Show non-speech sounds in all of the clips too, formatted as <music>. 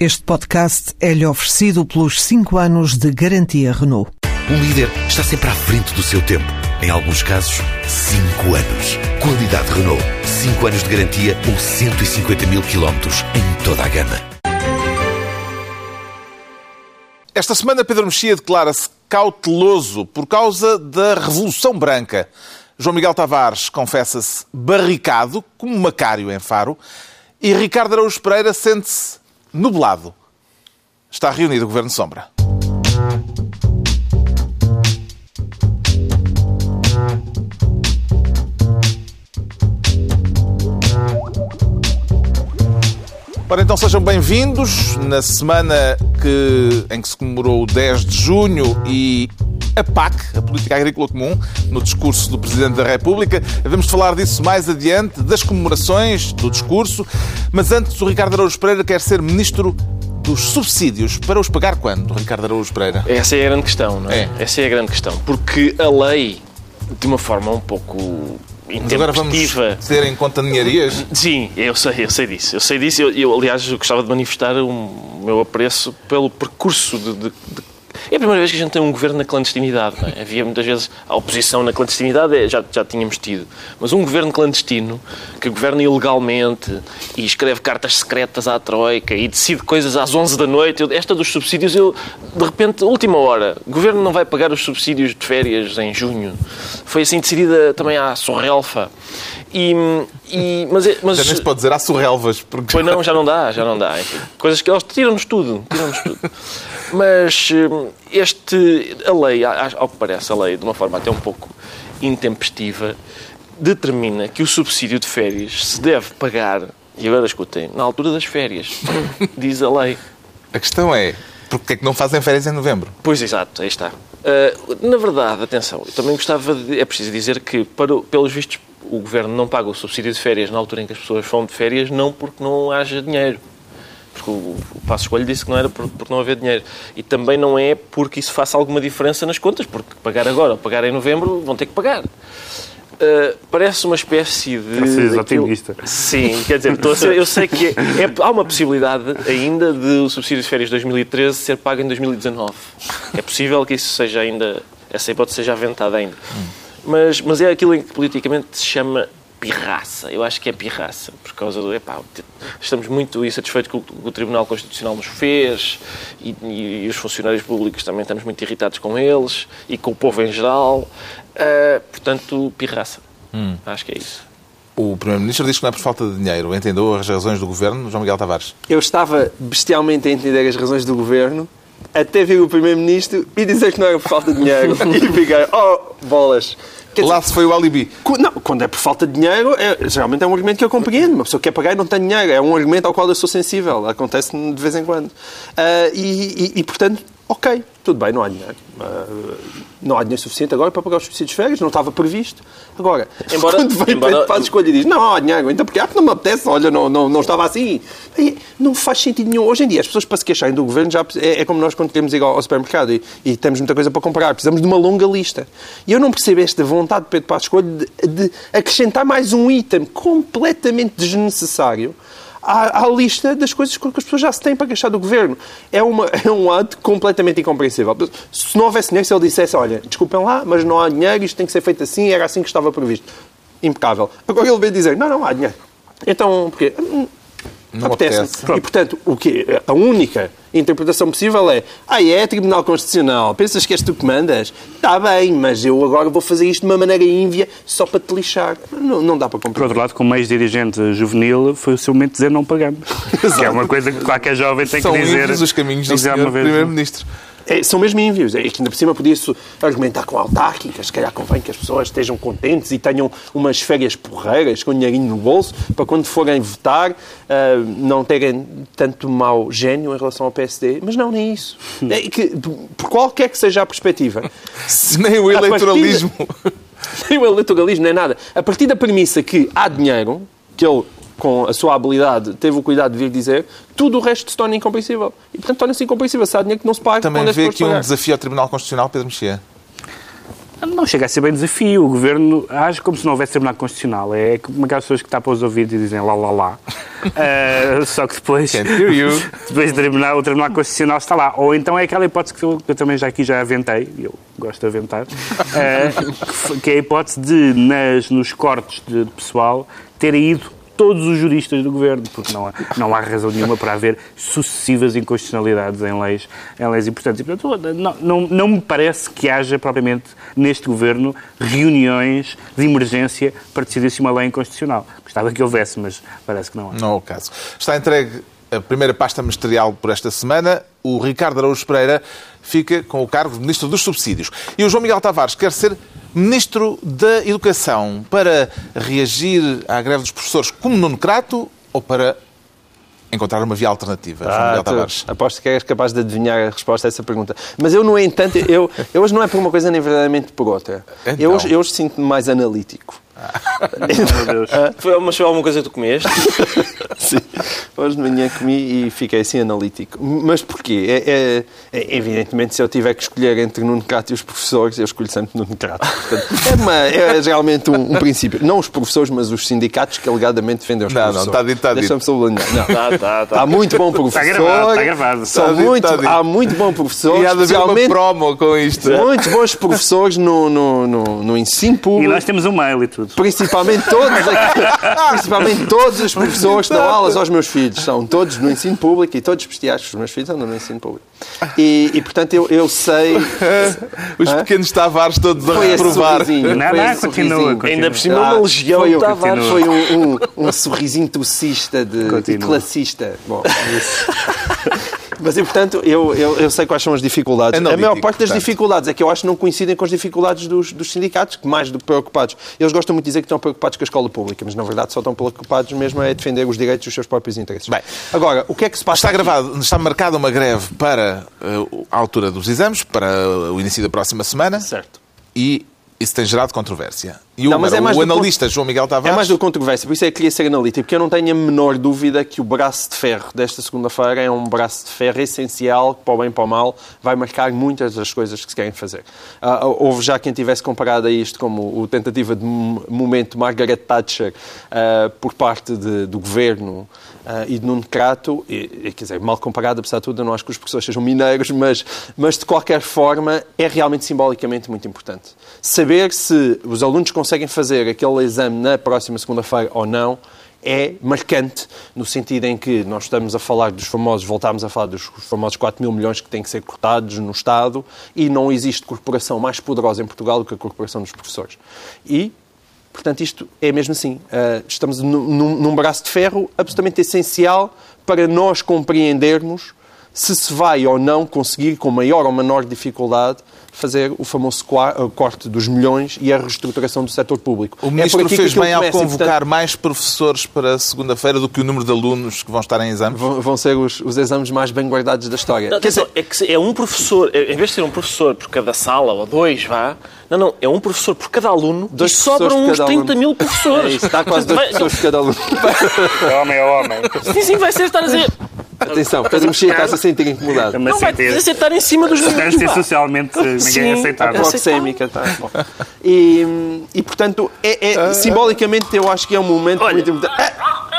Este podcast é-lhe oferecido pelos 5 anos de garantia Renault. Um líder está sempre à frente do seu tempo. Em alguns casos, 5 anos. Qualidade Renault. 5 anos de garantia ou 150 mil quilómetros em toda a gama. Esta semana, Pedro Mexia declara-se cauteloso por causa da Revolução Branca. João Miguel Tavares confessa-se barricado, como Macário em Faro, e Ricardo Araújo Pereira sente-se nublado. Está reunido o Governo Sombra. Ora, então sejam bem-vindos na semana que, em que se comemorou o 10 de junho e a PAC, a Política Agrícola Comum, no discurso do Presidente da República. Vamos falar disso mais adiante, das comemorações, do discurso. Mas antes, o Ricardo Araújo Pereira quer ser Ministro dos subsídios. Para os pagar quando, Ricardo Araújo Pereira? Essa é a grande questão, não é? é. Essa é a grande questão. Porque a lei, de uma forma um pouco mas agora vamos ter em conta ninharias? Sim, eu sei, eu sei disso. Eu sei disso. Eu, eu aliás, gostava de manifestar o meu apreço pelo percurso de, de, de é a primeira vez que a gente tem um governo na clandestinidade. É? Havia muitas vezes a oposição na clandestinidade, é, já, já tínhamos tido. Mas um governo clandestino, que governa ilegalmente e escreve cartas secretas à Troika e decide coisas às 11 da noite, eu, esta dos subsídios, eu, de repente, última hora, o governo não vai pagar os subsídios de férias em junho. Foi assim decidida também à Sorrelfa. E, e, mas, é, mas, já nem se pode dizer há surrelvas. Porque... Pois não, já não dá, já não dá. Coisas que eles tiram-nos tudo. Tiram-nos tudo. <laughs> Mas hum, este, a lei, ao que parece, a lei, de uma forma até um pouco intempestiva, determina que o subsídio de férias se deve pagar, e agora escutem, na altura das férias, <laughs> diz a lei. A questão é, porque é que não fazem férias em novembro? Pois, exato, aí está. Uh, na verdade, atenção, eu também gostava de, é preciso dizer que, para, pelos vistos, o Governo não paga o subsídio de férias na altura em que as pessoas vão de férias, não porque não haja dinheiro porque o, o Passo Escolho disse que não era por, por, não haver dinheiro. E também não é porque isso faça alguma diferença nas contas, porque pagar agora ou pagar em novembro vão ter que pagar. Uh, parece uma espécie de. Parece otimista. Sim, quer dizer, ser, eu sei que é, é, há uma possibilidade ainda de o subsídio de férias de 2013 ser pago em 2019. É possível que isso seja ainda. Essa hipótese seja aventada ainda. Mas, mas é aquilo em que politicamente se chama pirraça. Eu acho que é pirraça, por causa do. Epá, estamos muito insatisfeitos com o que o Tribunal Constitucional nos fez e, e, e, os funcionários públicos também estamos muito irritados com eles e com o povo em geral. Uh, portanto, pirraça. Hum. Acho que é isso. O Primeiro-Ministro diz que não é por falta de dinheiro. Entendeu as razões do Governo, João Miguel Tavares? Eu estava bestialmente a entender as razões do Governo até vir o Primeiro-Ministro e dizer que não era por falta de dinheiro. <laughs> e fiquei, oh, bolas. Quer Lá dizer, se foi o alibi. Não, quando é por falta de dinheiro, é, geralmente é um argumento que eu compreendo. Uma pessoa que quer pagar e não tem dinheiro. É um argumento ao qual eu sou sensível. Acontece de vez em quando. Uh, e, e, e, portanto, ok, tudo bem, não há dinheiro. Uh, não há dinheiro suficiente agora para pagar os subsídios de férias, não estava previsto. Agora, embora, quando vem embora... para a escolha e diz não, há dinheiro, então porque ah, não me apetece, olha, não, não, não estava assim. Não faz sentido nenhum. Hoje em dia, as pessoas para se queixarem do governo já é, é como nós quando queremos ir ao, ao supermercado e, e, temos muita coisa para comprar. Precisamos de uma longa lista. E eu não percebo esta vontade de Pedro Passos Escolha de, de acrescentar mais um item completamente desnecessário à, à, lista das coisas que as pessoas já se têm para gastar do governo. É, uma, <laughs> é um ato completamente incompreensível. Se não houvesse dinheiro, se ele dissesse, olha, desculpem lá, mas não há dinheiro, isto tem que ser feito assim, era assim que estava previsto. Impecável. Agora ele veio dizer, não, não há dinheiro. Então, porquê? Não apetece. E, portanto, o quê? A única interpretação possível é ah, é Tribunal Constitucional, pensas que és tu que mandas? Está bem, mas eu agora vou fazer isto de uma maneira ínvia só para te lixar. Não, não dá para compreender. Por outro lado, como ex-dirigente juvenil, foi o seu momento de dizer não pagamos. <laughs> que é uma coisa que qualquer jovem tem São que dizer. São os caminhos do Primeiro-Ministro. É, são mesmo envios. É que ainda por cima podia-se argumentar com autárquicas. Se calhar convém que as pessoas estejam contentes e tenham umas férias porreiras com dinheirinho no bolso para quando forem votar uh, não terem tanto mau gênio em relação ao PSD. Mas não, nem isso. É que, por qualquer que seja a perspectiva. nem o eleitoralismo. <laughs> nem o eleitoralismo, nem nada. A partir da premissa que há dinheiro, que ele com a sua habilidade, teve o cuidado de vir dizer, tudo o resto se torna incompreensível. E, portanto, torna-se incompreensível. Se há dinheiro que não se paga, Também vê aqui um desafio ao Tribunal Constitucional, Pedro Mexia. Não chega a ser bem desafio. O governo age como se não houvesse Tribunal Constitucional. É como aquelas pessoas que tapam os ouvidos e dizem lá, lá, lá. Uh, <laughs> só que depois, Can't hear you. <laughs> depois o, tribunal, o Tribunal Constitucional está lá. Ou então é aquela hipótese que eu, que eu também já aqui já aventei, e eu gosto de aventar, uh, <laughs> que que é a hipótese de, nas, nos cortes de pessoal, terem ido todos os juristas do governo, porque não há, não há razão nenhuma para haver sucessivas inconstitucionalidades em leis, em leis importantes. E, portanto, não, não, não me parece que haja propriamente neste governo reuniões de emergência para decidir se uma lei é inconstitucional. Gostava que houvesse, mas parece que não há. Não é o caso. Está entregue a primeira pasta ministerial por esta semana. O Ricardo Araújo Pereira fica com o cargo de Ministro dos Subsídios. E o João Miguel Tavares quer ser Ministro da Educação para reagir à greve dos professores como Nuno Crato ou para encontrar uma via alternativa, João Miguel Ah, Tavares? aposto que és capaz de adivinhar a resposta a essa pergunta. Mas eu, no entanto, eu, eu hoje não é por uma coisa nem verdadeiramente por outra. Então. Eu, hoje, eu hoje sinto-me mais analítico. Meu Deus. Foi, mas foi alguma coisa que tu comeste? <laughs> Sim. Hoje de manhã comi e fiquei assim analítico. Mas porquê? É, é- é- evidentemente, se eu tiver que escolher entre Nuno Crato e os professores, eu escolho sempre Nuno. Portanto, é, uma, é geralmente um, um princípio. Não os professores, mas os sindicatos que alegadamente defendem os Não, não, professores. está dito, está dito. Deixa-me sublinhar. Não. Tá, tá, tá. Há muito bom professor. gravado, está gravado. São Está dito, muito, está dito. há muito bom professor. E há de haver uma promo com isto. muitos bons professores no, no, no, no ensino E público. nós temos um mail e tudo. Principalmente todos, aqui- <laughs> principalmente todos os professores que dão aulas aos meus filhos. São todos no ensino público e todos. Os meus filhos andam no ensino público. E, e, portanto, eu, eu sei. <laughs> Os pequenos Tavares todos a reprovar. Não, foi não, continua, continua. Ainda por cima, Ah, uma legião foi, de um- Tavares. foi um, um, um sorrisinho tossista de, e Continua. classista. Bom, <laughs> Mas, e, portanto, eu, eu, eu sei quais são as dificuldades. Analítico, a maior parte das portanto. dificuldades é que eu acho que não coincidem com as dificuldades dos, dos sindicatos, que mais do que preocupados. Eles gostam muito de dizer que estão preocupados com a escola pública, mas na verdade só estão preocupados mesmo é defender os direitos dos seus próprios interesses. Bem, Agora, o que é que se passa Está aqui? gravado, está marcada uma greve para uh, a altura dos exames, para o início da próxima semana. Certo. E isso tem gerado controvérsia. E Não, o, mas é mais o analista João Miguel É Tavares... mais do que controvérsia, por isso é que queria ser analítico, porque eu não tenho a menor dúvida que o braço de ferro desta segunda-feira é um braço de ferro essencial, para o bem e para o mal, vai marcar muitas das coisas que se querem fazer. Ah, houve já quem tivesse comparado a isto como o tentativa de mo- momento Margaret Thatcher ah, por parte de- do governo e de Nuno Crato, e, e, quer dizer, mal comparado, apesar de tudo, eu não acho que os professores sejam mineiros, mas, mas de qualquer forma é realmente simbolicamente muito importante. Saber se os alunos conseguem fazer aquele exame na próxima segunda-feira ou não é marcante, no sentido em que nós estamos a falar dos famosos, voltámos a falar dos famosos 4 mil milhões que têm que ser cortados no Estado e não existe corporação mais poderosa em Portugal do que a corporação dos professores. E Portanto, isto é mesmo assim. Uh, estamos num- num braço de ferro absolutamente essencial para nós compreendermos se se vai ou não conseguir, com maior ou menor dificuldade, fazer o famoso corte dos milhões e a reestruturação do setor público. O É ministro por aqui que fez bem ao convocar portanto, mais professores para segunda-feira do que o número de alunos que vão estar em exame. vão, vão ser os, os exames mais bem guardados da história. Não, Quer dizer, é que é um professor, é- em vez de ser um professor por cada sala, ou dois, vá, não, não, é um professor por cada aluno Dois e sobram professores uns cada 30 aluno. mil professores. é isso, está quase dois pessoas por cada aluno. É homem, é homem. Sim, sim, vai ser estar a dizer. Atenção, Pedro Mexia está-se a sentir incomodado. Também Não vai ser estar em cima dos Deve miúdos. ser pá. socialmente eh, ninguém aceitável. proxémica, tá? Bom. <laughs> E, e, portanto, é, é- simbolicamente eu acho que é um momento Olha. muito importante. Ah,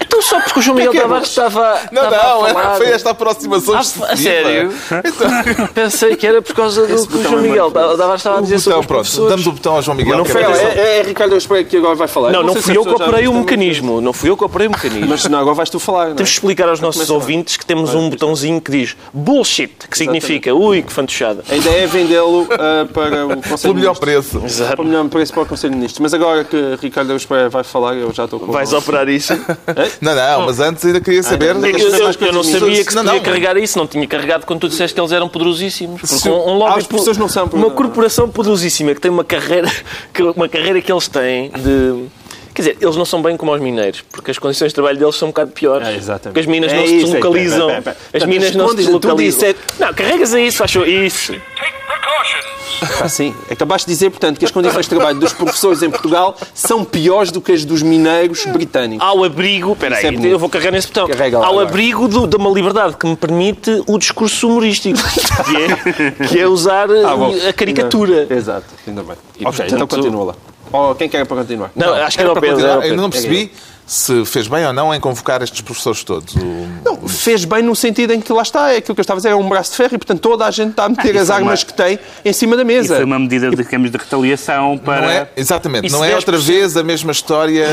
Então só porque o João Miguel é Tavares estava. Não, estava não, a é- falar- foi esta aproximação Ah, a sério? <laughs> Pensei que era por causa do que o João é Miguel Tavares estava a dizer sobre botão, os pronto, professores. damos o botão ao João Miguel. Não foi é é, é Ricardo Espreito que agora vai falar. Não, não se fui eu que operei o mecanismo. Não fui eu que operei o mecanismo. Mas não, agora vais tu falar. Não é? Temos de explicar aos nossos ouvintes que temos um botãozinho que diz bullshit, que significa ui, que fantochada. A ideia é vendê-lo ah, para o <laughs> Conselho Pelo melhor preço. Exato. Para o melhor preço para o Conselho de Ministros. Mas agora que Ricardo Espreito vai falar, eu já estou com Vais operar isso? <laughs> <laughs> Não, não, mas antes ainda queria saber... não, Eu, eu- eu não sabia que se Não, podia não. carregar isso, não tinha carregado quando tu disseste que eles eram poderosíssimos. Porque Se- um, um lobby Ah, os professores não são Uma corporação poderosíssima que tem uma carreira <laughs> que, uma carreira que eles têm de. Quer dizer, eles não são bem como os mineiros, porque as condições de trabalho deles são um bocado piores. É, exatamente. Porque as minas É não se isso, é, deslocalizam. pera, pera. As minas não se deslocalizam. Não, carregas aí isso, achou isso. Take precautions. Ah, sim. É capaz de dizer, portanto, que as condições de trabalho dos professores em Portugal são piores do que as dos mineiros britânicos. Ao abrigo, espera Isso é eu vou carregar nesse botão. Carrega lá Ao agora. abrigo do- de uma liberdade que me permite o discurso humorístico, que é, que é usar Ah, bom. a caricatura. Ainda- Exato, ainda bem. E, ok, portanto- então continua lá. Oh, quem quer para continuar? Não, acho que era o Pedro. era o eu Pedro. não percebi se fez bem ou não em convocar estes professores todos. O- Não, fez bem no sentido em que lá está, é aquilo que eu estava a dizer, é um braço de ferro e, portanto, toda a gente está a meter Ah, as isso armas uma- que tem em cima da E mesa. foi uma medida, digamos, de retaliação para... Não é, exatamente, Isso não é outra 10%. vez a mesma história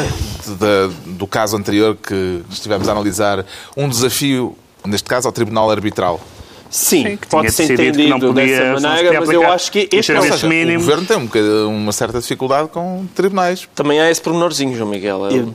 de- do caso anterior que estivemos a analisar. Um desafio, neste caso, ao Tribunal Arbitral. Sim, que pode ser que entendido podia- dessa maneira, mas eu acho que este é o O. Governo tem um uma certa dificuldade com tribunais. Também há esse pormenorzinho, João Miguel. É E,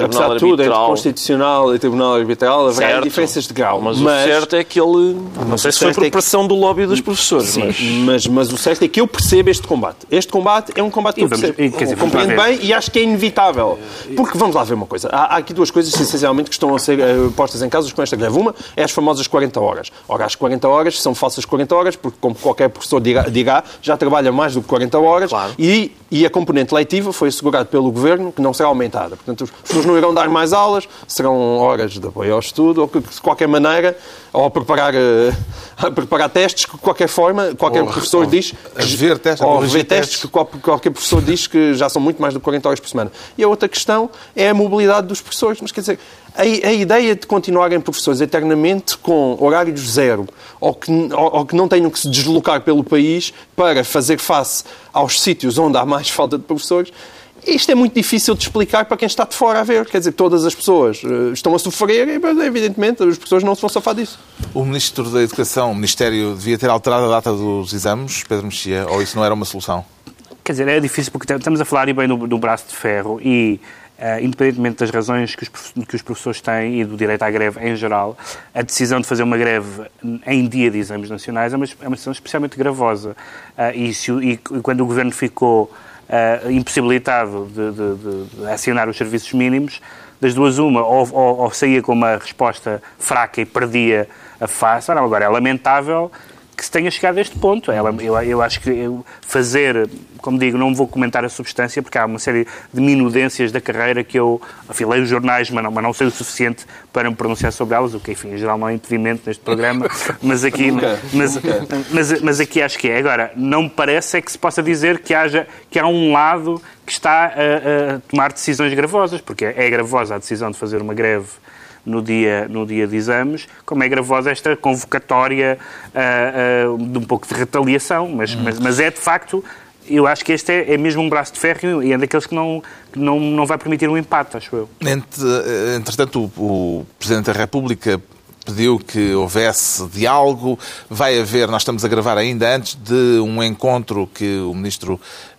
apesar de tudo, entre arbitral. Constitucional e Tribunal Arbitral haverá Certo. diferenças de grau. Mas, o certo é que ele. Não sei se foi por é que- pressão do lobby dos professores, Sim, mas. mas... Mas, o certo é que eu percebo este combate. Este combate é um combate que E eu vamos- percebo. e, dizer, compreendo bem e acho que é inevitável. Porque vamos lá ver uma coisa. Há, há aqui duas coisas, essencialmente, que estão a ser eh, postas em causa com esta greve. Uma é as famosas 40 horas. Ora, as 40 horas são falsas 40 horas, porque, como qualquer professor dirá, dirá, já trabalha mais do que 40 horas Claro. e, e a componente leitiva foi assegurada pelo Governo que não será aumentada. Portanto, os professores não irão dar mais aulas, serão horas de apoio ao estudo, ou que, de qualquer maneira, ou a preparar, eh, <laughs> a preparar testes, que de qualquer forma, qualquer Ou- professor ou diz... a rever testes, ou rever testes, testes. que qual- qualquer professor diz que já são muito mais do que 40 horas por semana. E a outra questão é a mobilidade dos professores. Mas quer dizer, a, a ideia de continuarem professores eternamente com horários zero ou que, ou, ou que não tenham que se deslocar pelo país para fazer face aos sítios onde há mais falta de professores. Isto é muito difícil de explicar para quem está de fora a ver. Quer dizer, todas as pessoas eh, estão a sofrer e, evidentemente, as pessoas não se vão safar disso. O Ministro da Educação, o Ministério, devia ter alterado a data dos exames, Pedro Mexia, ou isso não era uma solução? Quer dizer, é difícil porque estamos a falar e bem no, no braço de ferro e, eh, independentemente das razões que os, que os professores têm e do direito à greve em geral, a decisão de fazer uma greve em dia de exames nacionais é uma, é uma decisão especialmente gravosa. Ah, e, se e quando o Governo ficou ah, impossibilitado de, de- de- acionar os serviços mínimos, das duas uma, ou, ou- ou saía com uma resposta fraca e perdia a face, Ora, agora é lamentável que se tenha chegado a este ponto. Ela, eu, eu acho que eu fazer, como digo, não vou comentar a substância, porque há uma série de minudências da carreira que eu afilei os jornais, mas não, mas não sei o suficiente para me pronunciar sobre elas, o que, enfim, em geral não é impedimento neste programa, <laughs> mas aqui, mas, mas, mas aqui acho que é. Agora, não me parece é que se possa dizer que, haja, que há um lado que está a, a tomar decisões gravosas, porque é gravosa a decisão de fazer uma greve no dia, no dia de exames, como é gravosa esta convocatória ah, ah, de um pouco de retaliação, mas, mas, mas é de facto, eu acho que este é, é mesmo um braço de ferro e é daqueles que não, que não, não vai permitir um empate, acho eu. Entre- Entretanto, o, o Presidente da República pediu que houvesse diálogo. Vai haver, nós estamos a gravar ainda antes de um encontro que o Ministro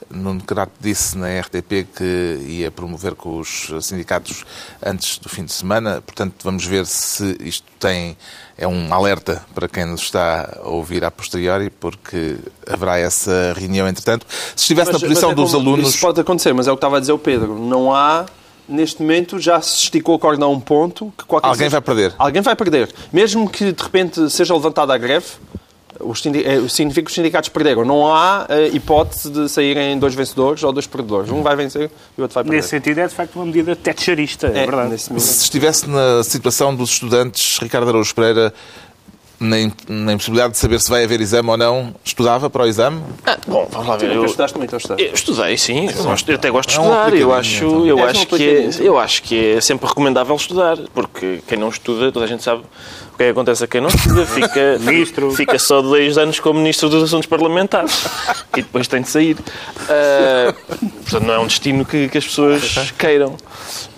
Nuno Crato disse na RTP que ia promover com os sindicatos antes do fim de semana. Portanto, vamos ver se isto tem. É um alerta para quem nos está a ouvir a posteriori, porque haverá essa reunião entretanto. Se estivesse na Mas- posição mas é dos como- alunos. Isso pode acontecer, mas é o que estava a dizer o Pedro. Não há, neste momento, já se esticou a corda a um ponto que qualquer Alguém vai perder. Alguém vai perder. Mesmo que, de repente, seja levantada a greve, os sindi- eh, significa que os sindicatos perderam. Não há eh, hipótese de saírem dois vencedores ou dois perdedores. Um vai vencer e o outro vai perder. Nesse sentido, é de facto uma medida tetcharista, é, É, verdade. Se estivesse na situação dos estudantes, Ricardo Araújo Pereira, na, na impossibilidade de saber se vai haver exame ou não, estudava para o exame? Ah, bom, vamos lá ver. Tu Eu, estudaste muito, estudaste? eu estudei, sim. Eu, gosto- eu até gosto de É um estudar. Eu acho, então. eu, É, um acho que é, eu acho que é sempre recomendável estudar, porque quem não estuda, toda a gente sabe que é que acontece a quem não estuda. Fica, <laughs> Ministro. fica só dois anos como Ministro dos Assuntos Parlamentares e depois tem de sair. Ah, portanto, não é um destino que, que as pessoas queiram.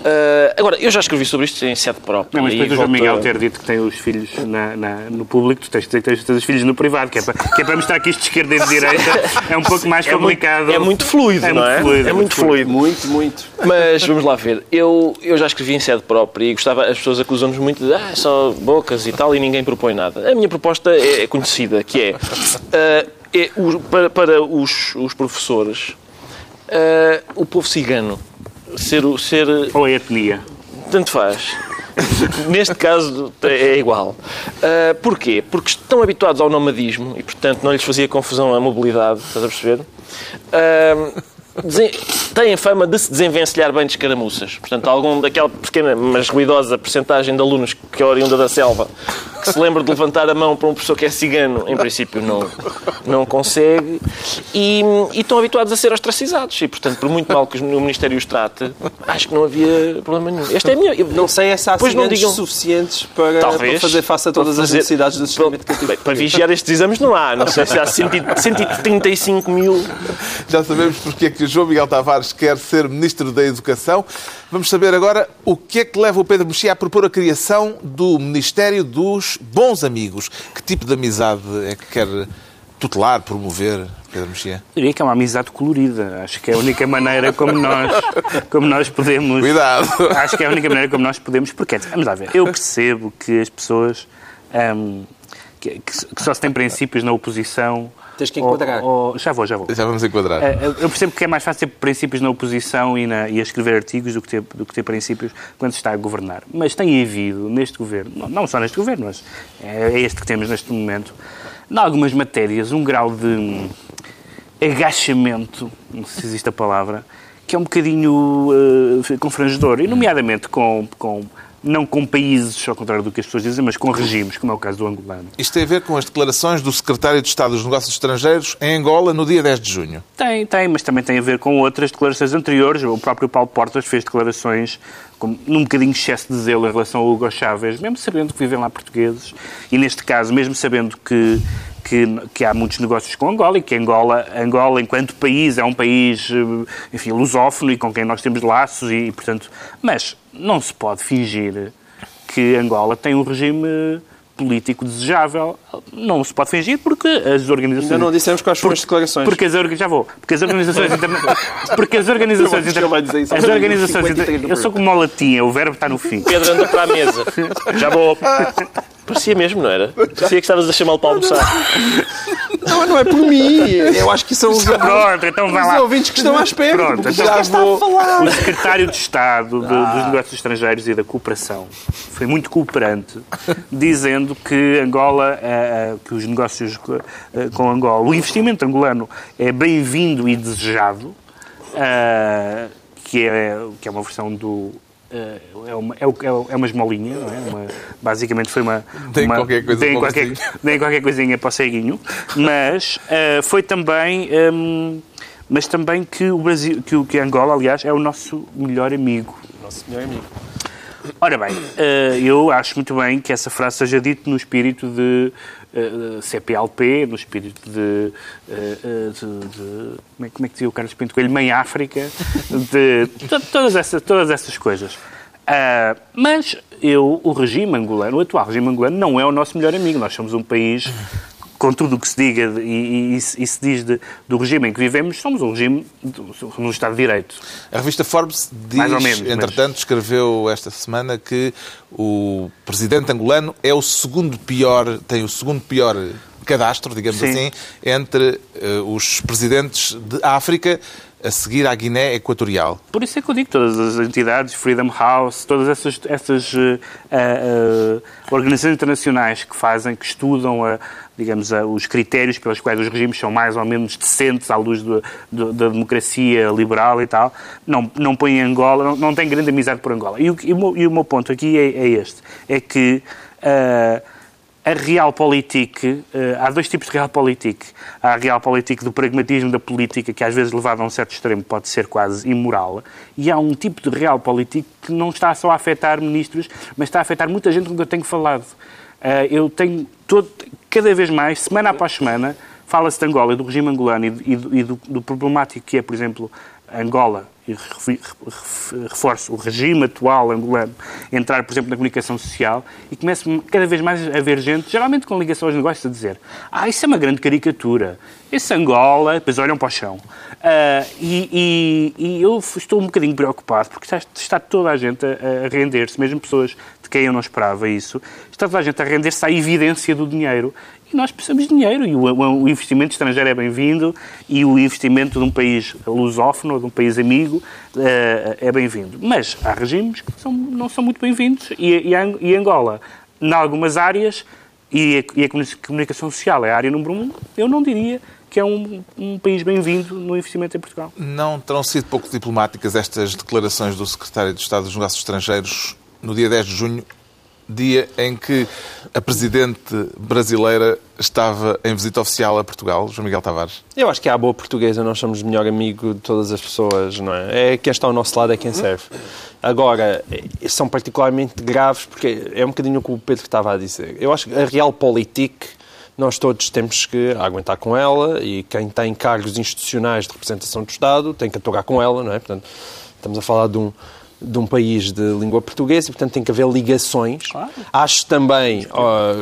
Ah, agora, eu já escrevi sobre isto em sede própria. Não, mas depois do João Miguel ter dito que tem os filhos na- na- no público, tu tens de dizer que tens, tens os filhos no privado, que é, para, que é para mostrar que isto de esquerda e de <laughs> direita é um pouco mais É muito, complicado. é muito fluido, É não muito é? fluido, é muito fluido. Muito, muito. Mas vamos lá ver. Eu, eu já escrevi em sede própria e gostava, as pessoas acusam-nos muito de ah, só bocas e tal e ninguém propõe nada. A minha proposta é, é conhecida, que é, ah, é o- para, para os, os professores ah, o povo cigano ser, o- ser Ou a etnia. tanto faz. <laughs> Neste caso é igual. Uh, porquê? Porque estão habituados ao nomadismo e, portanto, não lhes fazia confusão a mobilidade, estás a perceber? Uh, têm fama de se desenvencilhar bem de escaramuças. Portanto, algum daquela pequena, mas ruidosa percentagem de alunos que é oriunda da selva que se lembra de levantar a mão para um professor que é cigano, em princípio não, não consegue, e, e estão habituados a ser ostracizados. E, portanto, por muito mal que o Ministério os trate, acho que não havia problema nenhum. Esta é a minha... eu- Não sei se há Pois não digam- suficientes para, Talvez. para fazer face a todas Para as fazer- necessidades do sistema educativo. Bem, para vigiar estes exames não há. Não sei se há 100 e- 135 mil. Já sabemos porque é que o João Miguel Tavares quer ser Ministro da Educação. Vamos saber agora o que é que leva o Pedro Mexia a propor a criação do Ministério dos Bons Amigos. Que tipo de amizade é que quer tutelar, promover, Pedro Mexia? Diria que é uma amizade colorida. Acho que é a única maneira como nós, como nós podemos. Cuidado! Acho que é a única maneira como nós podemos. Porque, vamos lá ver, eu percebo que as pessoas. hum, que, que- só se tem princípios na oposição. Tens que ou- enquadrar. ou- já vou, já vou. Já vamos enquadrar. Eh, Eu percebo que é mais fácil ter princípios na oposição e, na- e a escrever artigos do que, ter, do que ter princípios quando se está a governar. Mas tem havido neste governo, não- não só neste governo, mas é este que temos neste momento, em algumas matérias, um grau de agachamento, não sei se existe a palavra, que é um bocadinho eh, confrangedor, e nomeadamente com, com, não com países, ao contrário do que as pessoas dizem, mas com regimes, como é o caso do angolano. Isto tem a ver com as declarações do Secretário de Estado dos Negócios Estrangeiros em Angola no dia 10 de junho. Tem, tem, mas também tem a ver com outras declarações anteriores. O próprio Paulo Portas fez declarações com num bocadinho de excesso de zelo em relação ao Hugo Chávez, mesmo sabendo que vivem lá portugueses, e neste caso, mesmo sabendo que, que, que há muitos negócios com Angola e que Angola, Angola, enquanto país, é um país, eh, enfim, lusófono e com quem nós temos laços, e, e, portanto... Mas não se pode fingir que Angola tem um regime político desejável. Não se pode fingir porque as organizações... Ainda não dissemos quais foram as declarações. Porque as já vou. Porque as organizações <laughs> interna... porque as organizações isso. as organizações 53 inter... eu sou como o latim, o verbo está no fim. Pedro anda para a mesa. Já vou. <laughs> Parecia mesmo, não era? <laughs> Parecia que estavas a chamá-lo para almoçar. Não, não é por mim. Eu acho que são os, Pronto, então vai os lá. ouvintes que estão à espera. Pronto, então já vou... O secretário de Estado de- dos Negócios Estrangeiros e da Cooperação foi muito cooperante, dizendo que Angola, eh, eh, que os negócios co- eh, com Angola, o investimento angolano é bem-vindo e desejado, que, é, que é uma versão do. Eh, É uma, é, é é uma esmolinha, não é? Uma- basicamente foi uma. Deem uma, qualquer coisa o qualquer, deem <laughs> qualquer coisinha para o ceguinho, mas eh, foi também. hum, mas também que o Brasil, que, o- que Angola, aliás, é o nosso melhor amigo. Nosso melhor amigo. Ora bem, eh, eu acho muito bem que essa frase seja dita no espírito de eh, CPLP, no espírito de, eh, eh, de- de- como, é, como é que dizia o Carlos Pinto Coelho, Mãe África, de to- todas, essas, todas essas coisas. Ah, mas eu, o regime angolano, o atual regime angolano, não é o nosso melhor amigo. Nós somos um país com tudo o que se diga de- e, e- e se diz de- do regime em que vivemos, somos um regime no Estado de Direito. A revista Forbes diz, menos, mas- entretanto, escreveu esta semana que o presidente angolano é o segundo pior, tem o segundo pior cadastro, digamos Sim. assim, entre eh, os presidentes de África a seguir à Guiné Equatorial. Por isso é que eu digo, todas as entidades, Freedom House, todas essas, essas ah, ah, organizações internacionais que fazem, que estudam, a, digamos, os critérios pelos quais os regimes são mais ou menos decentes à luz do- do- da democracia liberal e tal, não, não põem Angola, não, não têm grande amizade por Angola. E o, e o meu, e o meu ponto aqui é, é este, é que ah, a realpolitik, eh, há dois tipos de realpolitik. Há a realpolitik do pragmatismo da política, que às vezes levado a um certo extremo pode ser quase imoral, e há um tipo de realpolitik que não está só a afetar ministros, mas está a afetar muita gente com que eu tenho falado. Eh, eu tenho todo, cada vez mais, semana após semana, fala-se de Angola do regime angolano e do, e do- do problemático que é, por exemplo, Angola, e reforço, o regime atual angolano, entrar, por exemplo, na comunicação social e começa cada vez mais a ver gente, geralmente com ligação aos negócios, a dizer ah, isso é uma grande caricatura, esse Angola, depois olham para o chão. Ah, e, e- e eu estou um bocadinho preocupado porque está, está toda a gente a, a render-se, mesmo pessoas quem eu não esperava isso, está toda a gente a render-se à evidência do dinheiro e nós precisamos de dinheiro e o, investimento estrangeiro é bem-vindo e o investimento de um país lusófono, de um país amigo, eh, é bem-vindo. Mas há regimes que são- não são muito bem-vindos e Angola, em algumas áreas, e a, e a comunicação social é a área número um, eu não diria que é um, um país bem-vindo no investimento em Portugal. Não terão sido pouco diplomáticas estas declarações do Secretário de Estado dos Negócios Estrangeiros no dia 10 de junho, dia em que a Presidente brasileira estava em visita oficial a Portugal, João Miguel Tavares? Eu acho que à boa portuguesa nós somos o melhor amigo de todas as pessoas, não é? É quem está ao nosso lado é quem serve. Agora, são particularmente graves porque é um bocadinho o que o Pedro estava a dizer. Eu acho que a Realpolitik nós todos temos que aguentar com ela e quem tem cargos institucionais de representação do Estado tem que aturar com ela, não é? Portanto, estamos a falar de um, de um país de língua portuguesa e, portanto, tem que haver ligações. Claro. Acho também,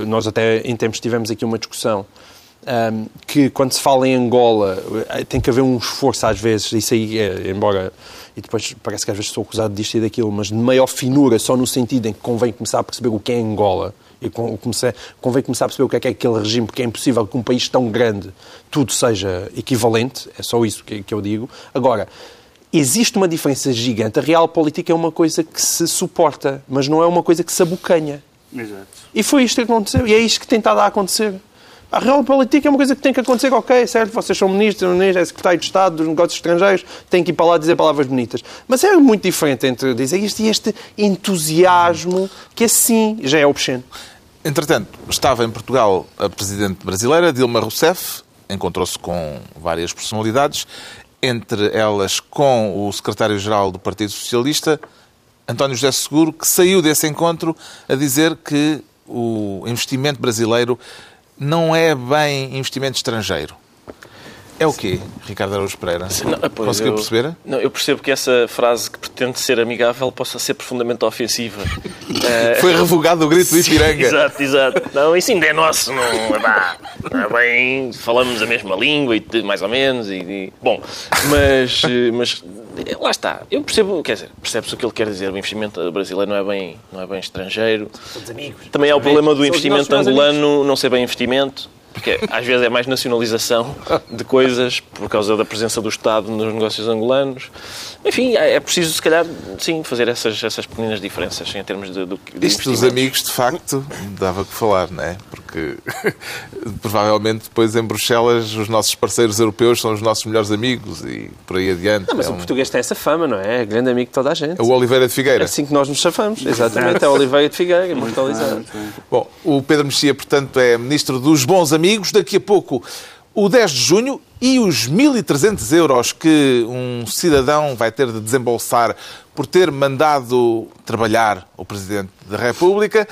nós até em tempos tivemos aqui uma discussão, um, que quando se fala em Angola eh, tem que haver um esforço às vezes, isso aí, é, embora, e depois parece que às vezes sou acusado disto e daquilo, mas de maior finura, só no sentido em que convém começar a perceber o que é Angola e comecei, convém começar a perceber o que é, que é aquele regime, porque é impossível que um país tão grande tudo seja equivalente, é só isso que, que eu digo. Agora, existe uma diferença gigante. A real política é uma coisa que se suporta, mas não é uma coisa que se abocanha. Exato. E foi isto que aconteceu, e é isto que tem estado a acontecer. A real política é uma coisa que tem que acontecer, ok, certo, vocês são ministros, ministro, é secretário de Estado dos Negócios Estrangeiros, têm que ir para lá dizer palavras bonitas. Mas é muito diferente entre dizer isto e este entusiasmo que assim já é obsceno. Entretanto, estava em Portugal a presidente brasileira, Dilma Rousseff, encontrou-se com várias personalidades, entre elas com o secretário-geral do Partido Socialista, António José Seguro, que saiu desse encontro a dizer que o investimento brasileiro não é bem investimento estrangeiro. É o quê, Ricardo Araújo Pereira? Não, Conseguiu eu, perceber? Não, eu percebo que essa frase que pretende ser amigável possa ser profundamente ofensiva. <laughs> Foi revogado o grito do Ipiranga. Exato, exato. Não, isso ainda é nosso, não, é não é bem, falamos a mesma língua, e mais ou menos, e, e bom, mas, mas lá está. Eu percebo, quer dizer, percebe-se o que ele quer dizer. O investimento brasileiro não é bem, não é bem estrangeiro. Somos amigos. Também há o problema do investimento angolano não ser bem investimento. Porque às vezes é mais nacionalização de coisas por causa da presença do Estado nos negócios angolanos. Enfim, é, é preciso, se calhar, sim, fazer essas, essas pequenas diferenças em termos de. de Isto dos amigos, de facto, dava que falar, não é? Porque <laughs> provavelmente depois em Bruxelas os nossos parceiros europeus são os nossos melhores amigos e por aí adiante. Não, mas é o português tem essa fama, não é? É grande amigo de toda a gente. É o Oliveira de Figueira. É assim que nós nos chafamos, exatamente. É o Oliveira de Figueira, imortalizado. Bom, o Pedro Mexia, portanto, é ministro dos bons amigos. Daqui a pouco, o 10 de junho e os 1.300 euros que um cidadão vai ter de desembolsar por ter mandado trabalhar o Presidente da República.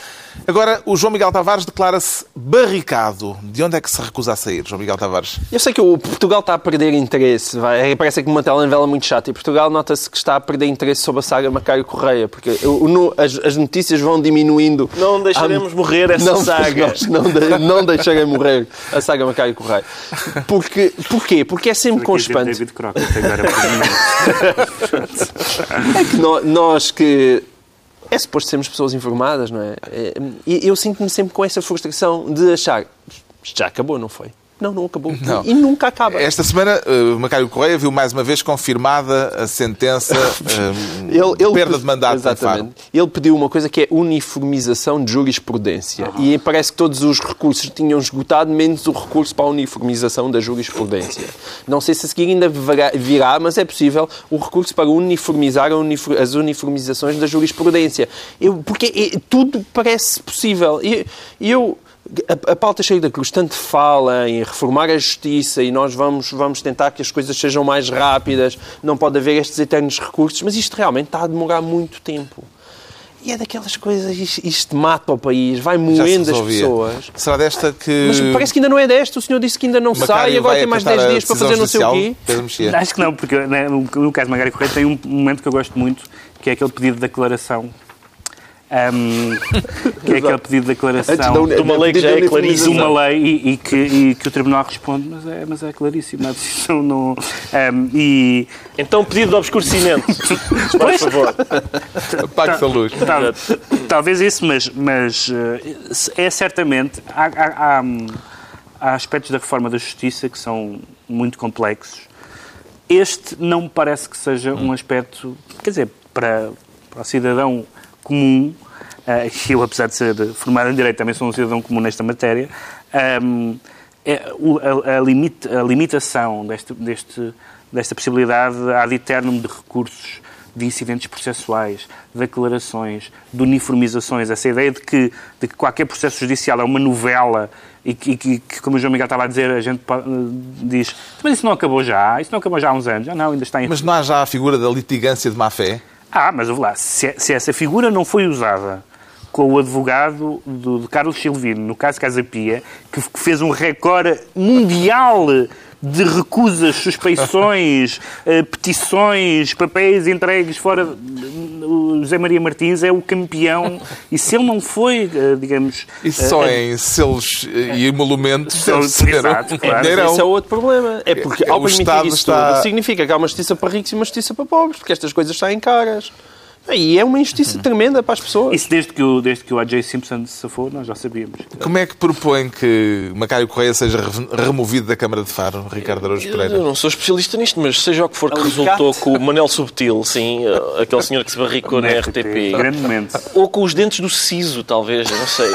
Agora, o João Miguel Tavares declara-se barricado. De onde é que se recusa a sair, João Miguel Tavares? Eu sei que o Portugal está a perder interesse. Vai. Parece que uma telenovela muito chata. E Portugal nota-se que está a perder interesse sobre a saga Macário Correia, porque o, as, as, notícias vão diminuindo. Não deixaremos ah, morrer essa não, saga. <laughs> Não, de, não deixarei morrer a saga Macário Correia. Porque, porquê? Porque é sempre Porque constante. David Crockett agora <laughs> é que nós que é suposto sermos pessoas informadas, não é? é e eu sinto-me sempre com essa frustração de achar já acabou, não foi? Não, não acabou. <laughs> Não. E nunca acaba. Esta semana, uh, Macário Correia viu mais uma vez confirmada a sentença uh, <laughs> ele, ele, perda de mandato. Exatamente. Ele pediu uma coisa que é uniformização de jurisprudência. Uhum. E parece que todos os recursos tinham esgotado, menos o recurso para a uniformização da jurisprudência. Não sei se a seguir ainda virá, mas é possível o recurso para uniformizar as uniformizações da jurisprudência. Eu, porque é, tudo parece possível. E eu a, a pauta cheia da Cruz tanto fala em reformar a justiça e nós vamos, vamos tentar que as coisas sejam mais rápidas, não pode haver estes eternos recursos, mas isto realmente está a demorar muito tempo. E é daquelas coisas, isto, mata o país, vai moendo as pessoas. Será desta que. Mas parece que ainda não é desta. O senhor disse que ainda não Macário sai e agora tem mais 10 dias para fazer não sei o quê. Acho que não, porque né, no caso de Magário Correia tem um momento que eu gosto muito, que é aquele pedido de declaração um, <laughs> que é aquele pedido de declaração de uma lei que já é claríssima. De uma lei e, e, que, e, que, o Tribunal responde, mas é, mas é claríssima a decisão. No, um, e... Então, pedido de obscurecimento. <laughs> Por favor. Apague-se a luz. Tal, talvez isso, mas, mas eh, é certamente. Há, há, há, há aspectos da reforma da justiça que são muito complexos. Este não me parece que seja um aspecto. Quer dizer, para, para o cidadão comum, uh, eu, apesar de ser formado em Direito, também sou um cidadão comum nesta matéria, um, é, a, a, limita, a, limitação deste, deste, desta possibilidade ad eternum de recursos de incidentes processuais, de declarações, de uniformizações, essa ideia de que, de que qualquer processo judicial é uma novela e que, que, que, como o João Miguel estava a dizer, a gente diz mas isso não acabou já, isso não acabou já há uns anos, ah, não, ainda está em... Mas não há já a figura da litigância de má-fé? Ah, mas lá, se, se essa figura não foi usada com o advogado do, de Carlos Silvino, no caso Casa Pia, que fez um recorde mundial de recusas, suspeições, uh, <laughs> petições, papéis entregues fora. O José Maria Martins é o campeão <laughs> e se ele não foi, uh, digamos. Isso uh, só em selos e emolumentos. <laughs> Exato, claro. Esse é outro problema. É porque ao permitir isso está... tudo, significa que há uma justiça para ricos e uma justiça para pobres, porque estas coisas saem caras. E é uma injustiça <laughs> tremenda para as pessoas. Isso desde que o, desde que o A.J. Simpson se safou, nós já sabíamos. Como é que propõe que Macário Correia seja removido da Câmara de Faro, Ricardo Araújo Pereira? Eu não sou especialista nisto, mas seja o que for que resultou com o Manel Subtil, sim, eh, aquele senhor que se barricou na RTP. Grandemente. Ou com os dentes do siso, talvez, não sei.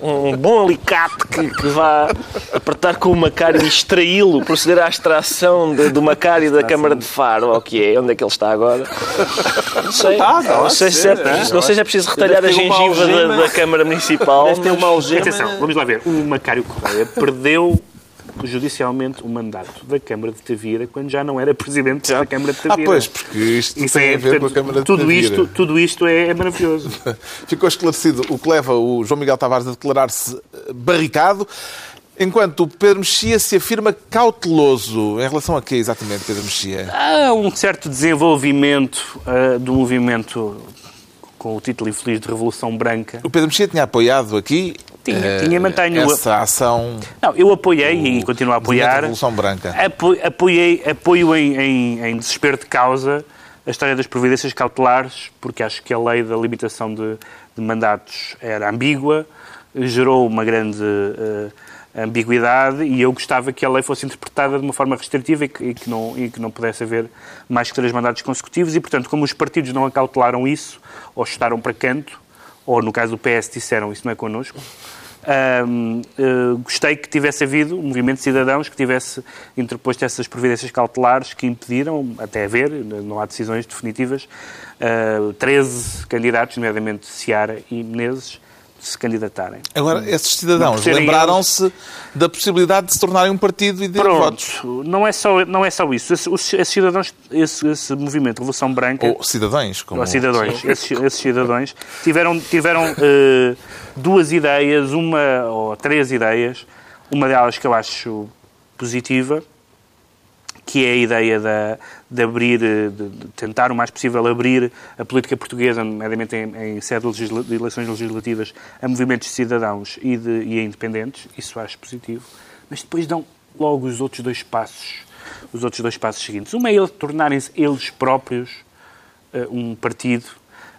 Um bom alicate que, que vá apertar com o Macário e extraí-lo, proceder à extração de, do Macário da Câmara de Faro, ou o que é, onde é que ele está agora sei. Ah, não, sei se é, não sei se é preciso retalhar a gengiva da, da, Câmara Municipal. Deve ter uma algema. Atenção, vamos lá ver. O Macário Correia <laughs> perdeu judicialmente o mandato da Câmara de Tavira quando já não era Presidente da Câmara de Tavira. Ah, pois, porque isto isso tem é, a ver portanto, com a Câmara de tudo Tavira. Isto, tudo isto é, é maravilhoso. <laughs> Ficou esclarecido o que leva o João Miguel Tavares a declarar-se barricado. Enquanto o Pedro Mexia se afirma cauteloso. Em relação a quê exatamente, Pedro Mexia? Há um certo desenvolvimento uh, do movimento com o título infeliz de Revolução Branca. O Pedro Mexia tinha apoiado aqui tinha, uh, tinha mantenho essa ação. Não, eu apoiei o, e continuo a apoiar. Revolução Branca. Apo, apoiei, apoio em, em, em, desespero de causa a história das providências cautelares, porque acho que a lei da limitação de, de mandatos era ambígua, gerou uma grande. Uh, ambiguidade e eu gostava que a lei fosse interpretada de uma forma restritiva e que, e que, não, e que não pudesse haver mais que três mandatos consecutivos e, portanto, como os partidos não acautelaram isso, ou estaram para canto, ou no caso do PS disseram isso não é connosco, eh, gostei que tivesse havido um movimento de cidadãos que tivesse interposto essas providências cautelares que impediram, até haver, não há decisões definitivas, uh, 13 candidatos, nomeadamente Seara e Menezes, se candidatarem. Agora, esses cidadãos lembraram-se da possibilidade de se tornarem um partido e de Pronto, votos. Não é só, não é só isso. Esses, esses cidadãos, esse, esse, movimento Revolução Branca... Ou cidadãos, como... Ou cidadãos. esses, esses, cidadãos tiveram, tiveram uh, duas ideias, uma ou três ideias. Uma delas que eu acho positiva, que é a ideia da, de abrir, de, de, tentar o mais possível abrir a política portuguesa, nomeadamente em, em sede de eleições legislativas, a movimentos de cidadãos e, de, e a independentes. Isso acho positivo. Mas depois dão logo os outros dois passos, os outros dois passos seguintes. Uma é eles tornarem-se eles próprios uh, um partido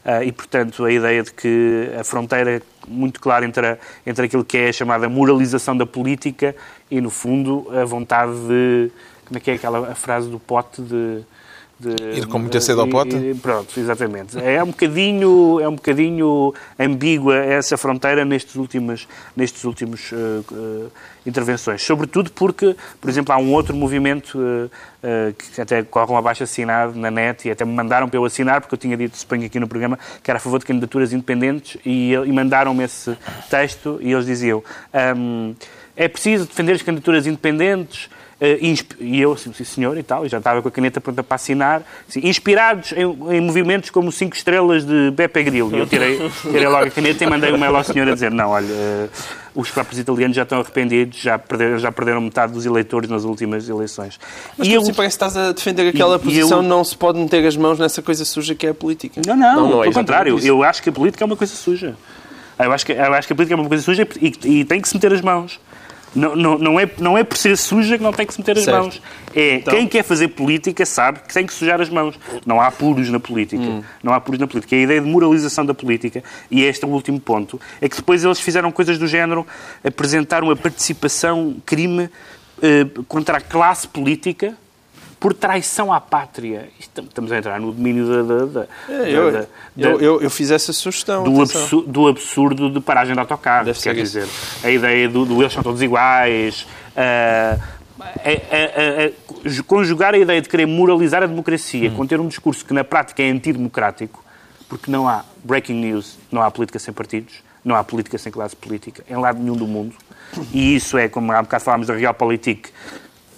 uh, e, portanto, a ideia de que a fronteira muito clara entre, a, entre aquilo que é a chamada moralização da política e, no fundo, a vontade de como é que é aquela frase do pote de... De, Ir com muita sede ao pote? E, pronto, exatamente. É um bocadinho, é um bocadinho ambígua essa fronteira nestes últimos, nestes últimos uh, uh, intervenções. Sobretudo porque, por exemplo, há um outro movimento uh, que até corre um abaixo assinado na net e até me mandaram para eu assinar, porque eu tinha dito, suponho aqui no programa, que era a favor de candidaturas independentes e, e mandaram-me esse texto e eles diziam um, é preciso defender as candidaturas independentes e eu, sim, sim, senhor, e tal, e já estava com a caneta pronta para assinar, assim, inspirados em, em, movimentos como cinco estrelas de Beppe Grillo. E eu tirei, tirei logo a caneta e mandei um mail ao senhor a dizer, não, olha, uh, os próprios italianos já estão arrependidos, já perderam, já perderam metade dos eleitores nas últimas eleições. Mas e eu, parece que estás a defender aquela e, posição, eu, não se pode meter as mãos nessa coisa suja que é a política. Não, não, não, não é contrário, isso. eu acho que a política é uma coisa suja. Eu acho que, eu acho que a política é uma coisa suja e, e tem que se meter as mãos. Não, não, não, é, não é por ser suja que não tem que se meter as certo. mãos. É, então... Quem quer fazer política sabe que tem que sujar as mãos. Não há puros na política. Hum. Não há puros na política. A ideia de moralização da política, e este é o último ponto, é que depois eles fizeram coisas do género, apresentaram a participação crime eh, contra a classe política por traição à pátria. Estamos a entrar no domínio da, da, da, É, eu, da- eu, eu, eu fiz essa sugestão. do, atenção. absu- do absurdo de paragem de autocarro. Deve quer ser isso. dizer, a ideia do, do eles são todos iguais. ah, a- a- a- conjugar a ideia de querer moralizar a democracia com ter um discurso que na prática é antidemocrático, porque não há breaking news, não há política sem partidos, não há política sem classe política, em lado nenhum do mundo. E isso é, como há bocado falámos da Realpolitik,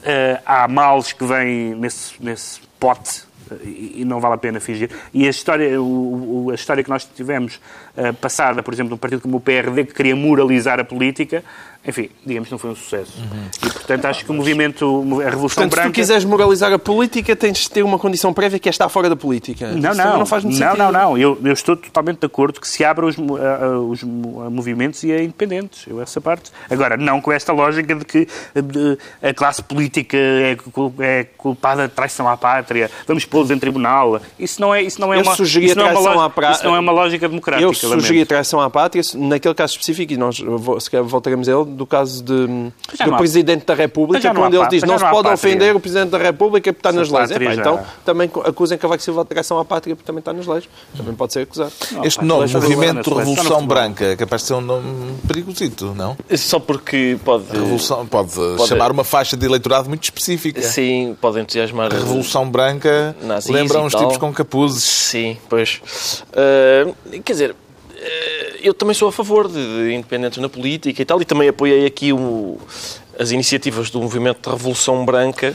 eh, há males que vêm nesse, nesse pote eh, e, e não vale a pena fingir. E a história, o- o- a história que nós tivemos passada, por exemplo, de um partido como o PRD, que queria moralizar a política, enfim, digamos que não foi um sucesso. E, portanto, acho que o movimento, a Revolução Portanto, se Branca... tu quiseres moralizar a política, tens de ter uma condição prévia que é estar fora da política. Não, Isso não, não faz muito não, sentido. não, não. Eu, eu estou totalmente de acordo que se abra os, os movimentos e a independentes. Eu essa parte. Agora, não com esta lógica de que eh, a classe política é, é culpada de traição à pátria. Vamos pô-los em tribunal. Isso não é, isso não é Eu uma. é Isso não é uma lógica democrática. Eu lamento. sugeria traição à pátria, naquele caso específico, e nós se calhar voltaremos a ele, do caso de, do não há- Presidente da República, não quando ele diz não se não há pode pátria." ofender o Presidente da República porque está nas leis. Epá, já- Então também acusem Cavaco Silva de traição à pátria porque também está nas leis. Também pode ser acusado. Este pá, nome, Movimento Revolução. Branca, é capaz de ser um nome perigosito, não? Só porque pode. Revolução, pode, chamar uma faixa de eleitorado muito específica. Sim, pode entusiasmar. A Revolução Branca lembra uns tipos com capuzes. Sim, pois. Ah, quer dizer, eu também sou a favor de, de independentes na política e tal, e também apoiei aqui o- as iniciativas do movimento de Revolução Branca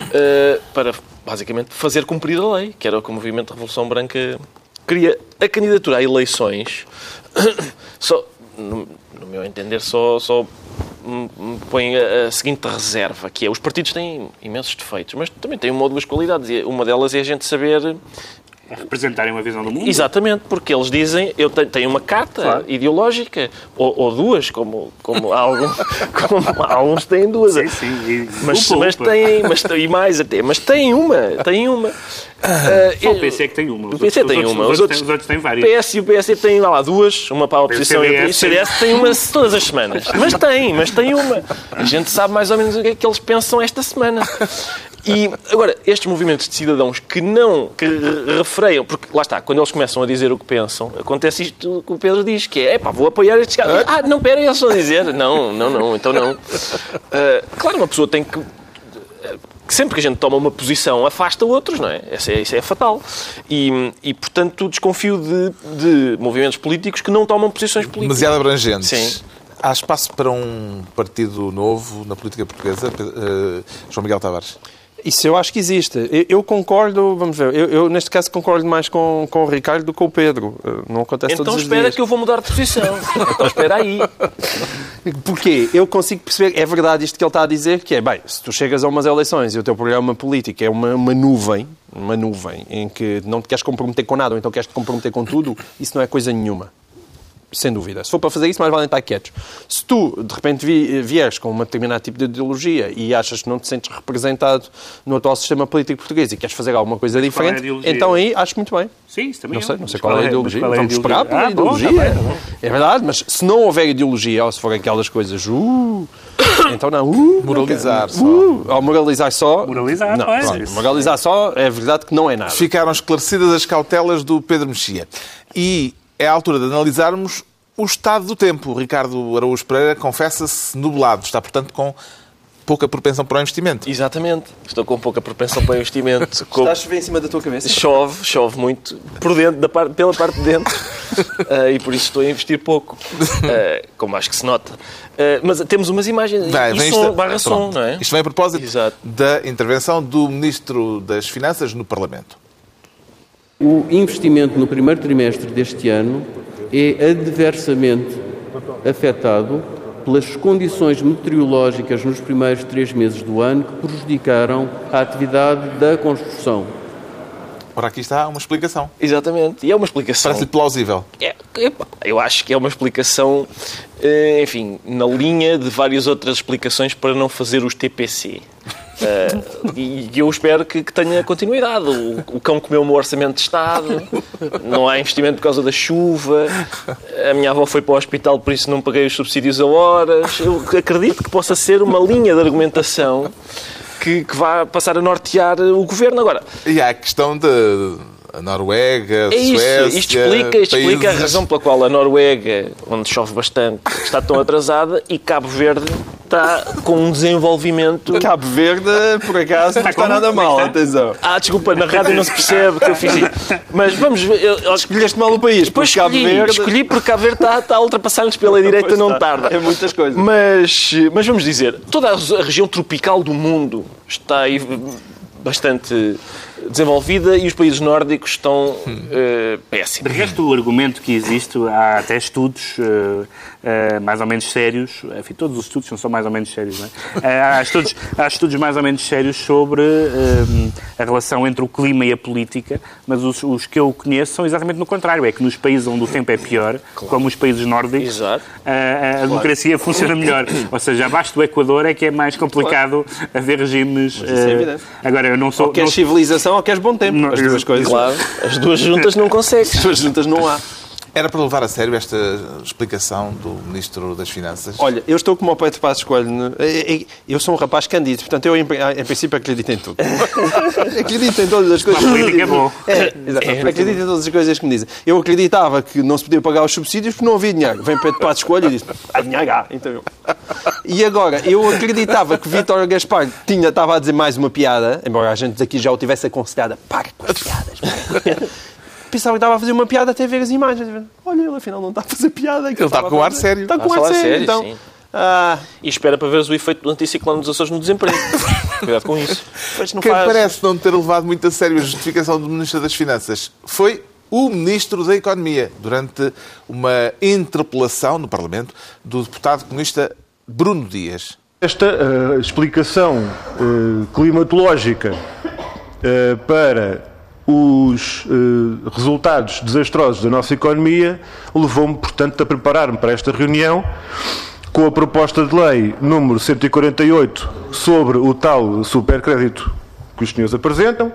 ah, para, basicamente, fazer cumprir a lei, que era o que o movimento de Revolução Branca queria. A candidatura a eleições, <coughs> só, no, no meu entender, só, só põe a, seguinte reserva, que é os partidos têm imensos defeitos, mas também têm uma ou duas qualidades, e uma delas é a gente saber representarem uma visão do mundo. Exatamente, porque eles dizem, eu tenho, tenho uma carta Claro. ideológica, ou, ou duas, como, como, algum, <laughs> como alguns têm duas. Sim, sim. E- Mas, Upa, mas upa. têm, mas têm mais até, mas têm uma, têm uma. Ah, Só o eu- PC é que tem uma. O PC outros- tem uma, os outros, têm- os outros têm o várias. PS e o PSD têm lá, lá duas, uma para a oposição e o CDS CDS tem uma todas as semanas. Mas tem, mas tem uma. A gente sabe mais ou menos o que é que eles pensam esta semana. E agora, estes movimentos de cidadãos que não, que re- refreiam, porque lá está, quando eles começam a dizer o que pensam, acontece isto que o Pedro diz, que é, pá, vou apoiar estes caras. Ah, não, pera, eles estão a dizer. Não, não, não, então não. Ah, <laughs> claro, uma pessoa tem que que sempre que a gente toma uma posição afasta outros, não é? Isso é, isso é fatal. E, e, portanto, desconfio de, de movimentos políticos que não tomam posições políticas. Demasiado abrangentes. Sim. Há espaço para um partido novo na política portuguesa? Eh, João Miguel Tavares. Isso eu acho que existe. Eu, eu concordo, vamos ver, eu, eu, neste caso concordo mais com, com o Ricardo do que com o Pedro. Eh, Não acontece Então todos os espera dias. que eu vou mudar de posição. Então espera aí. <laughs> Porquê? Eu consigo perceber, é verdade isto que ele está a dizer, que é, bem, se tu chegas a umas eleições e o teu programa político é uma, uma nuvem, uma nuvem, em que não te queres comprometer com nada ou então queres te comprometer com tudo, isso não é coisa nenhuma. Sem dúvida. Se for para fazer isso, mais vale estar quietos. Se tu, de repente, vi- vieres com um determinado tipo de ideologia e achas que não te sentes representado no atual sistema político português e queres fazer alguma coisa é diferente, ideologia? então aí acho muito bem. Sim, isso também Não é. sei, não sei qual é a ideologia. é a Vamos esperar pela Ah, bom, ideologia. tá bem, tá bem. É verdade, mas se não houver ideologia, ou se forem aquelas coisas, uh, então não, uh, Moralizar só. uh, ou moralizar só. Moralizar, não, pronto, isso. moralizar só é verdade que não é nada. Ficaram esclarecidas as cautelas do Pedro Mexia. E é a altura de analisarmos o estado do tempo. O Ricardo Araújo Pereira confessa-se nublado. Está, portanto, com pouca propensão para o investimento. Exatamente. Estou com pouca propensão para investimento. Com- <laughs> Está a chover em cima da tua cabeça? Chove, chove muito por dentro, da parte, pela parte de dentro. Ah, <laughs> e por isso estou a investir pouco. Ah, como acho que se nota. Ah, mas temos umas imagens. Vai, e som, isto- barra som, pronto. não é? Isto vem a propósito Exato. da intervenção do Ministro das Finanças no Parlamento. O investimento no primeiro trimestre deste ano é adversamente afetado pelas condições meteorológicas nos primeiros três meses do ano que prejudicaram a atividade da construção. Ora, aqui está uma explicação. Exatamente. E é uma explicação. Parece-lhe plausível. É, eu acho que é uma explicação, eh, enfim, na linha de várias outras explicações para não fazer os TPC. Eh, e eu espero que, que tenha continuidade. O, o cão comeu o meu orçamento de Estado, não há investimento por causa da chuva, a minha avó foi para o hospital, por isso não paguei os subsídios a horas. Eu acredito que possa ser uma linha de argumentação que, que vá passar a nortear o governo. Agora, E há a questão de a Noruega, a é isso. Suécia... Isto explica, isto explica a razão pela qual a Noruega, onde chove bastante, está tão atrasada e Cabo Verde está com um desenvolvimento. Cabo Verde, por acaso, não está nada mal, atenção. Ah, desculpa, na rádio não se percebe que eu fiz isso. Mas vamos ver. eu- Escolheste mal o país, Depois porque Cabo escolhi, Verde... escolhi porque Cabo Verde está, está a ultrapassar-nos pela direita, Pois não tarda. É muitas coisas. Mas, mas vamos dizer, toda a região tropical do mundo está aí bastante desenvolvida e os países nórdicos estão De péssimos. resto, o argumento que existe, há até estudos eh, eh, mais ou menos sérios, enfim, todos os estudos são só mais ou menos sérios, não é? Há, estudos, há estudos mais ou menos sérios sobre a relação entre o clima e a política, mas os, os que eu conheço são exatamente no contrário, é que nos países onde o tempo é pior, como os países nórdicos, a, a democracia funciona melhor. Ou seja, abaixo do Equador é que é mais complicado haver regimes... é agora, eu não sou... Ou queres não- civilização ou queres bom tempo. As duas coisas. Claro, as duas juntas não conseguem. As duas juntas não há. Era para levar a sério esta explicação do Ministro das Finanças? Olha, eu estou como o Pedro Passos Coelho. né? É- é- Eu sou um rapaz candido, portanto, eu, em, em princípio, acredito em tudo. <laughs> acredito em todas as coisas Para a que me política é dizem. bom. É, exato. acredito em todas as coisas que me dizem. Eu acreditava que não se podia pagar os subsídios porque não havia dinheiro. Vem Pedro Passos Coelho e diz: há dinheiro, há. Então eu. E agora, eu acreditava que Vítor Gaspar tinha, estava a dizer mais uma piada, embora a gente aqui já o tivesse aconselhado a para com as piadas. Pá." Pensava que estava a fazer uma piada até ver as imagens. Olha, ele afinal não está a fazer piada. Ele está com ar sério. Está com ar sério, sério, então. sim. Ah, E espera para veres o efeito do anticiclone dos Açores no desemprego. <laughs> Cuidado com isso. Quem faz. parece não ter levado muito a sério a justificação do Ministro das Finanças foi o Ministro da Economia, durante uma interpelação no Parlamento do deputado comunista Bruno Dias. Esta eh, explicação eh, climatológica eh, para os eh, resultados desastrosos da nossa economia levou-me, portanto, a preparar-me para esta reunião com a proposta de lei número 148 sobre o tal supercrédito que os senhores apresentam,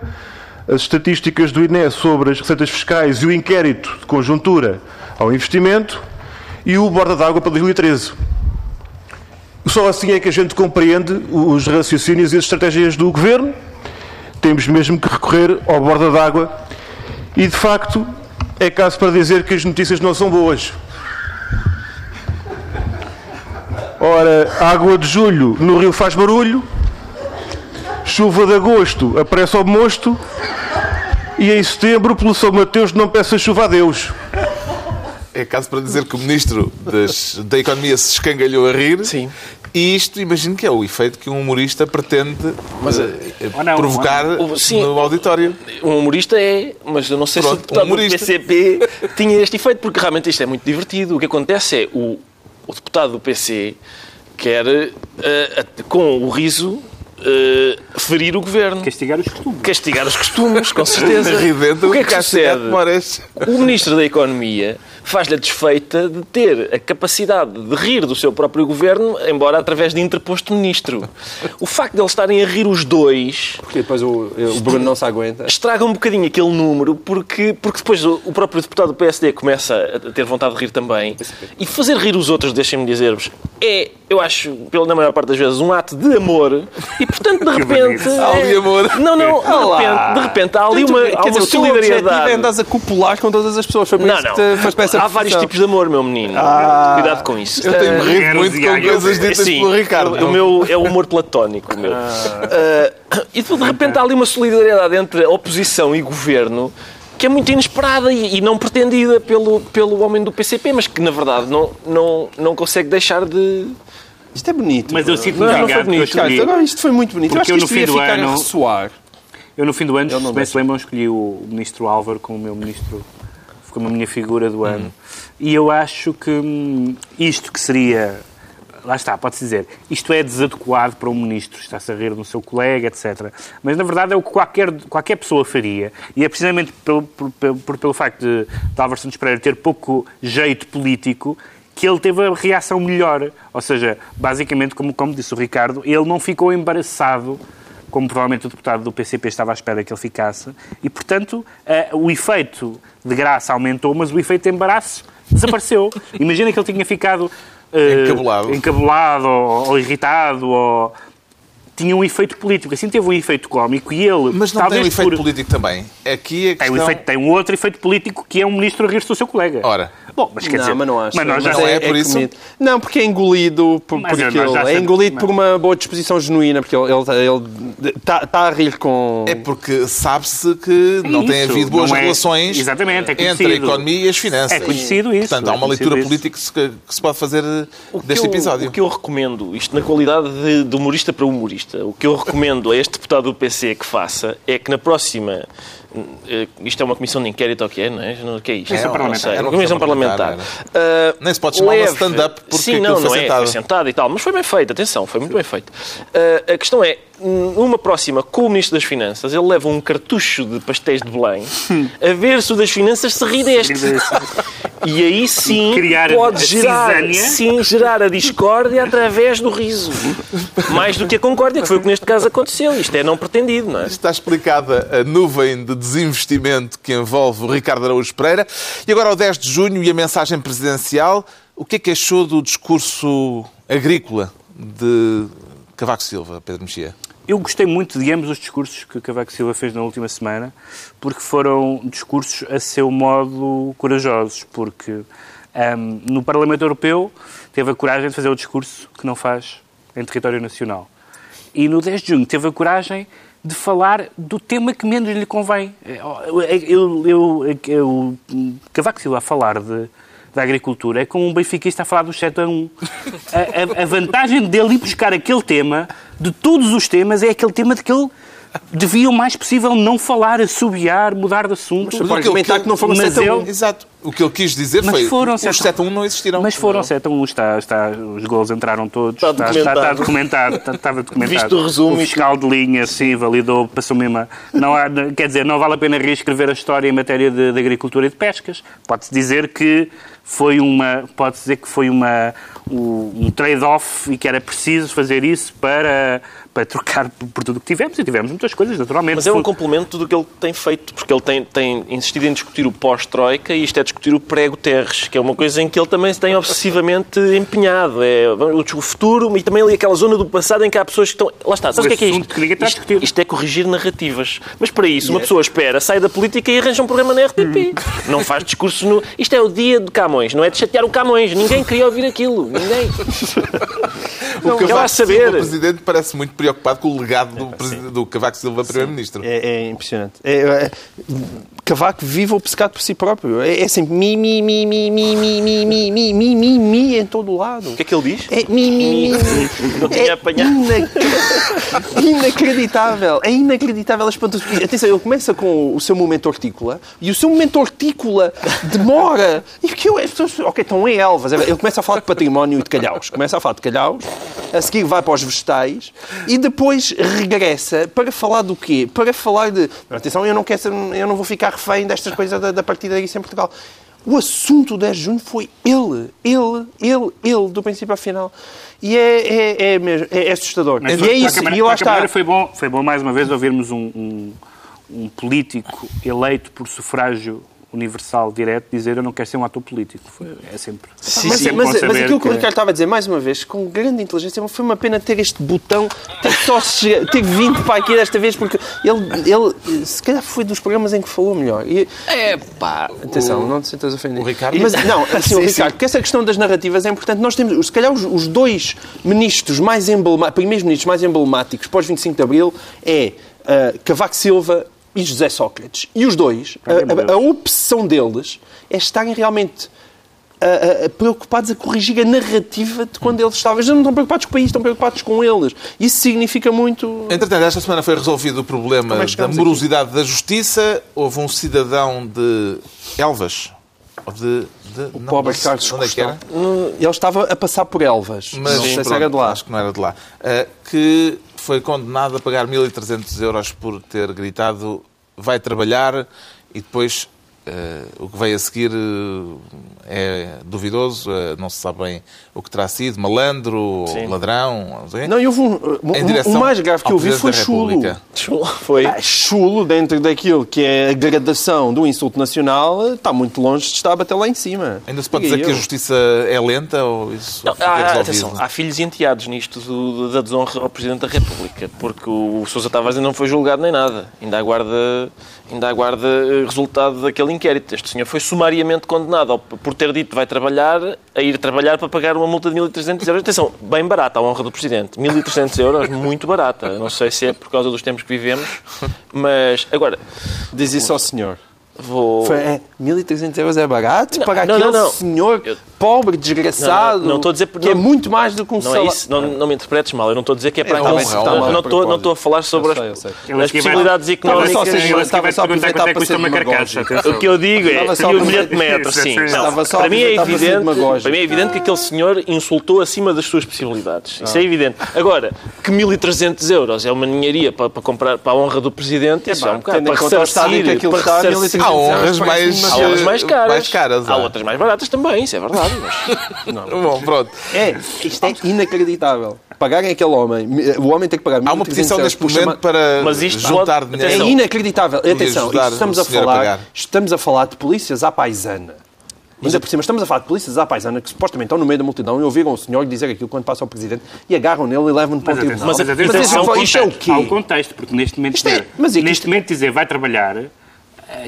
as estatísticas do INE sobre as receitas fiscais e o inquérito de conjuntura ao investimento e o borda d'água para 2013. Só assim é que a gente compreende os raciocínios e as estratégias do governo. Temos mesmo que recorrer ao borda d'água. E, de facto, é caso para dizer que as notícias não são boas. Ora, água de julho no rio faz barulho, chuva de agosto aparece ao mosto e em setembro, pelo São Mateus, não peça chuva a Deus. É caso para dizer que o Ministro das- da Economia se escangalhou a rir. Sim. E isto, imagino que é o efeito que um humorista pretende eh, Ou não, provocar sim. no auditório. Um humorista é, mas eu não sei Pronto, se o deputado um humorista. do PCP tinha este efeito, porque realmente isto é muito divertido. O que acontece é o, o deputado do PC quer, eh, a- com o riso, eh, ferir o governo. Castigar os costumes. Castigar os costumes, com <laughs> certeza. O que é que sucede? O Ministro da Economia faz-lhe a desfeita de ter a capacidade de rir do seu próprio governo, embora através de interposto ministro. O facto de eles estarem a rir os dois Porque depois o, o Bruno não se aguenta. estraga um bocadinho aquele número, porque, porque depois o, o próprio deputado do PSD começa a ter vontade de rir também. E fazer rir os outros, deixem-me dizer-vos, é, eu acho, pela na maior parte das vezes, um ato de amor. E, portanto, de <laughs> repente... bonito. Há ali é- amor. Não, não, de repente, de repente há ali uma, há uma dizer, é solidariedade. andas a copular com todas as pessoas. Foi por Não, isso não. que te essa Há vários tipos de amor, meu menino. Cuidado com isso. Eu tenho-me rido Eros muito com coisas ditas Sim, pelo Ricardo. O, o meu é o humor platónico. O meu. Ah, e de repente há ali uma solidariedade entre oposição e governo que é muito inesperada e, e não pretendida pelo, pelo homem do PCP, mas que na verdade não, não, não consegue deixar de. Isto é bonito. Mas eu sinto-me Não, não foi eu bonito. Cara, agora isto foi muito bonito. Porque eu eu acho que no isto fim ia do ficar ano- a ressoar. Eu, no fim do ano, não se bem se lembram, escolhi o ministro Álvaro como o meu ministro, como a minha figura do ano. E eu acho que hum, isto que seria. Lá está, pode-se dizer, isto é desadequado para um ministro, está-se a rir no seu colega, etc. Mas, na verdade, é o que qualquer, qualquer pessoa faria. E é precisamente pelo, pelo, por- pelo facto de, de Álvaro Santos Pereira ter pouco jeito político que ele teve a reação melhor. Ou seja, basicamente, como, como disse o Ricardo, ele não ficou embaraçado como provavelmente o deputado do PCP estava à espera que ele ficasse, e, portanto, eh, o efeito de graça aumentou, mas o efeito de embaraço desapareceu. <laughs> Imagina que ele tinha ficado... eh, Encabulado. encabulado ou, ou irritado ou... tinha um efeito político. Assim teve um efeito cómico e ele. Mas não talvez tem um efeito por- político também. Aqui a Tem um, questão... efeito, tem um outro efeito político que é um ministro a rir-se do seu colega. Ora. Bom, mas quer não, dizer. mas não acho. Mas nós já Não é por isso? comido. Não, porque é engolido por, Mas por aquilo. É engolido por uma boa disposição genuína, porque ele está ele, tá, tá a rir com. É porque sabe-se que não tem isso, havido boas não é- relações Exatamente, é entre a economia e as finanças. É conhecido isso, Portanto, é há uma leitura isso. política que se, pode fazer O deste eu- episódio. O que eu recomendo, isto na qualidade de, de humorista para humorista, o que eu recomendo a este deputado do PC que faça é que na próxima. eh, Isto é uma comissão de inquérito ou o que é, não é? Não- O que é isto? Comissão Não parlamentar. Era comissão parlamentar. parlamentar, Ah, Nem se pode chamar leve- stand-up porque Sim, aquilo não, foi não é. sentado. Foi sentado e tal. Mas foi bem feito, atenção, foi muito bem feito. Ah, a questão é, numa próxima, com o Ministro das Finanças, ele leva um cartucho de pastéis de Belém a ver se o das Finanças se ri deste. E aí sim Criar pode gerar, cisânia. sim, gerar a discórdia através do riso. Mais do que a concórdia, que foi o que neste caso aconteceu. Isto é não pretendido, não é? Está explicada a nuvem de desinvestimento que envolve o Ricardo Araújo Pereira. E agora, ao 10 de junho e a mensagem presidencial, o que é que achou do discurso agrícola de Cavaco Silva, Pedro Mexia? Eu gostei muito de ambos os discursos que Cavaco Silva fez na última semana, porque foram discursos a seu modo corajosos, porque ahm, no Parlamento Europeu teve a coragem de fazer o discurso que não faz em território nacional. E no 10 de junho teve a coragem de falar do tema que menos lhe convém. Eu, eu, eu, eu- Cavaco Silva a falar de, da agricultura é como um benfiquista a falar do 7 a 1. A, a- a vantagem dele ir buscar aquele tema, de todos os temas, é aquele tema de que ele devia o mais possível não falar, assobiar, mudar de assunto. Mas pode argumentar que não foram Mas 7 a 1. ele- Exato. O que ele quis dizer Mas foi foram os sete- 7 a 1 não existiram. Mas foram 7 a 1, está, está, os gols entraram todos. Está está, está, documentado. está documentado. Está, estava documentado. Visto o resumo O fiscal de linha, sim, validou, passou mesmo. Não há, quer dizer, não vale a pena reescrever a história em matéria de, de agricultura e de pescas. Pode-se dizer que foi uma, pode dizer que foi uma, um um trade-off e que era preciso fazer isso para, para trocar por, tudo o que tivemos. E tivemos muitas coisas, naturalmente. Mas é um complemento do que ele tem feito, porque ele tem, tem insistido em discutir o pós-Troika e isto é discutir o pré-Guterres, que é uma coisa em que ele também se tem obsessivamente empenhado. É o futuro e também ali aquela zona do passado em que há pessoas que estão. Lá está, sabes o que é que é isto? que Isto, isto é corrigir narrativas. Mas para isso, uma pessoa espera, sai da política e arranja um programa na RTP. Não faz discurso no. Isto é o dia de Camões, não é de chatear o Camões. Ninguém queria ouvir aquilo. Ninguém. <laughs> O quer lá Cavaco saber. Silva, presidente, parece muito preocupado com o legado do, presidente- do Cavaco Silva, primeiro-ministro. É, é impressionante. É, é, Cavaco vive obcecado por si próprio. É, é sempre mi, mi, mi, mi, mi, mi, mi, mi, mi, mi, mi, mi em todo o lado. O que é que ele diz? É mi, mi, mi. Não tinha É apanhado. inac- inacreditável. É inacreditável. É espantoso. E, Atenção, ele começa com o seu momento hortícola e o seu momento hortícola demora. E que eu, as pessoas, ok, estão em Elvas. Ele começa a falar de património e de calhaus. Começa a falar de calhaus, a seguir vai para os vegetais e depois regressa para falar do quê? Para falar de. Atenção, eu não, quero ser- eu não vou ficar refém destas coisas da, da partida disso em Portugal. O assunto do 10 de junho foi ele, ele, ele, ele, do princípio ao final. E é, é, é, mesmo, é assustador. Mas e é isso. Câmara- E que Câmara está. foi bom, foi bom mais uma vez ouvirmos um, um, um político eleito por sufrágio universal direto dizer eu não quero ser um ator político. Foi- é sempre. mas, é mas, sempre mas aquilo que o que- Ricardo estava a dizer, mais uma vez, com grande inteligência, foi uma pena ter este botão, ter só che- ter vindo para aqui desta vez, porque ele, ele se calhar foi dos programas em que falou melhor. E, É pá. atenção, não te sintas ofendido. o Ricardo? Mas, não, <laughs> assim, o Ricardo, porque essa questão das narrativas é importante. Nós temos, se calhar, os, os dois ministros mais emblemáticos, primeiros ministros mais emblemáticos pós 25 de Abril é ah, Cavaco Silva e José Sócrates. E os dois, a, a, a opção deles é estarem realmente ah, ah, preocupados a corrigir a narrativa de quando eles estavam. Eles não estão preocupados com o país, estão preocupados com eles. Isso significa muito. Entretanto, esta semana foi resolvido o problema é da morosidade da justiça. Houve um cidadão de Elvas. De, de, o pobre Carlos onde é que era? Ele estava a passar por Elvas. Mas não sei se era de lá. Acho que não era de lá. Uh, que foi condenado a pagar 1.300 euros por ter gritado vai trabalhar e depois eh, o que veio a seguir eh, é duvidoso, eh, não se sabe bem o que terá sido, malandro, Sim. ladrão, não sei. Não, eu um, um, o mais grave que eu vi foi chulo. República. <laughs> Foi. Ah, chulo dentro daquilo que é a gradação do insulto nacional está muito longe de estar a bater lá em cima. Ainda se pode Diga dizer que a eu. justiça é lenta ou isso Não, há, atenção, há filhos e enteados nisto do- da desonra ao Presidente da República, porque o Sousa Tavares ainda não foi julgado nem nada. Ainda aguarda, ainda aguarda resultado daquele inquérito. Este senhor foi sumariamente condenado por ter dito que vai trabalhar, a ir trabalhar para pagar uma multa de 1.300 euros. Atenção, bem barata a honra do Presidente. 1.300 euros, muito barata. Não sei se é por causa dos tempos que vivemos, mas agora Diz isso ao senhor. vou... Foi, é, 1.300 euros é barato Não, para não, aquele não, não. senhor Eu- pobre, desgraçado, Não, não, não estou a dizer- que é não- muito mais do que um Não é salário. isso, não, não me interpretes mal. Eu não estou a dizer que é para É honra, é não, honra. não, estou, não estou a falar sobre Eu sei, eu as, sei. Ele as aqui vai- possibilidades Estava económicas. só a ser- Ele estava só a aproveitar é para ser uma carcaça. demagógico. O que eu digo é a o bilhete de aproveitar- metro, sim. Sim, para mim é para evidente, para mim é evidente que aquele senhor insultou acima das suas possibilidades. Isso é evidente. Agora, que 1.300 euros é uma ninharia para, para comprar para a honra do Presidente, isso é, um bocado para ressarcir, para ressarcir. 1.300 Há honras mais, caras. mais caras, Há há. outras mais baratas também, isso é verdade. Mas... <laughs> Bom, pronto. É, isto é inacreditável. Pagarem aquele homem, o homem tem que pagar Há uma 1.300 petição neste por momento chama- para Mas isto juntar pode- É dinheiro. inacreditável. Podia Atenção, estamos a a falar, pagar. estamos a falar de polícias à paisana. Ainda por cima, estamos a falar de polícias à paisana que supostamente estão no meio da multidão e ouviram o senhor dizer aquilo quando passa ao Presidente e agarram nele e levam-no para o Mas tribunal. atenção, mas Mas atenção, isso- há um isto é o quê? Há um contexto, porque neste momento, Isto é- dizer, mas é neste isto- momento dizer vai trabalhar, eh,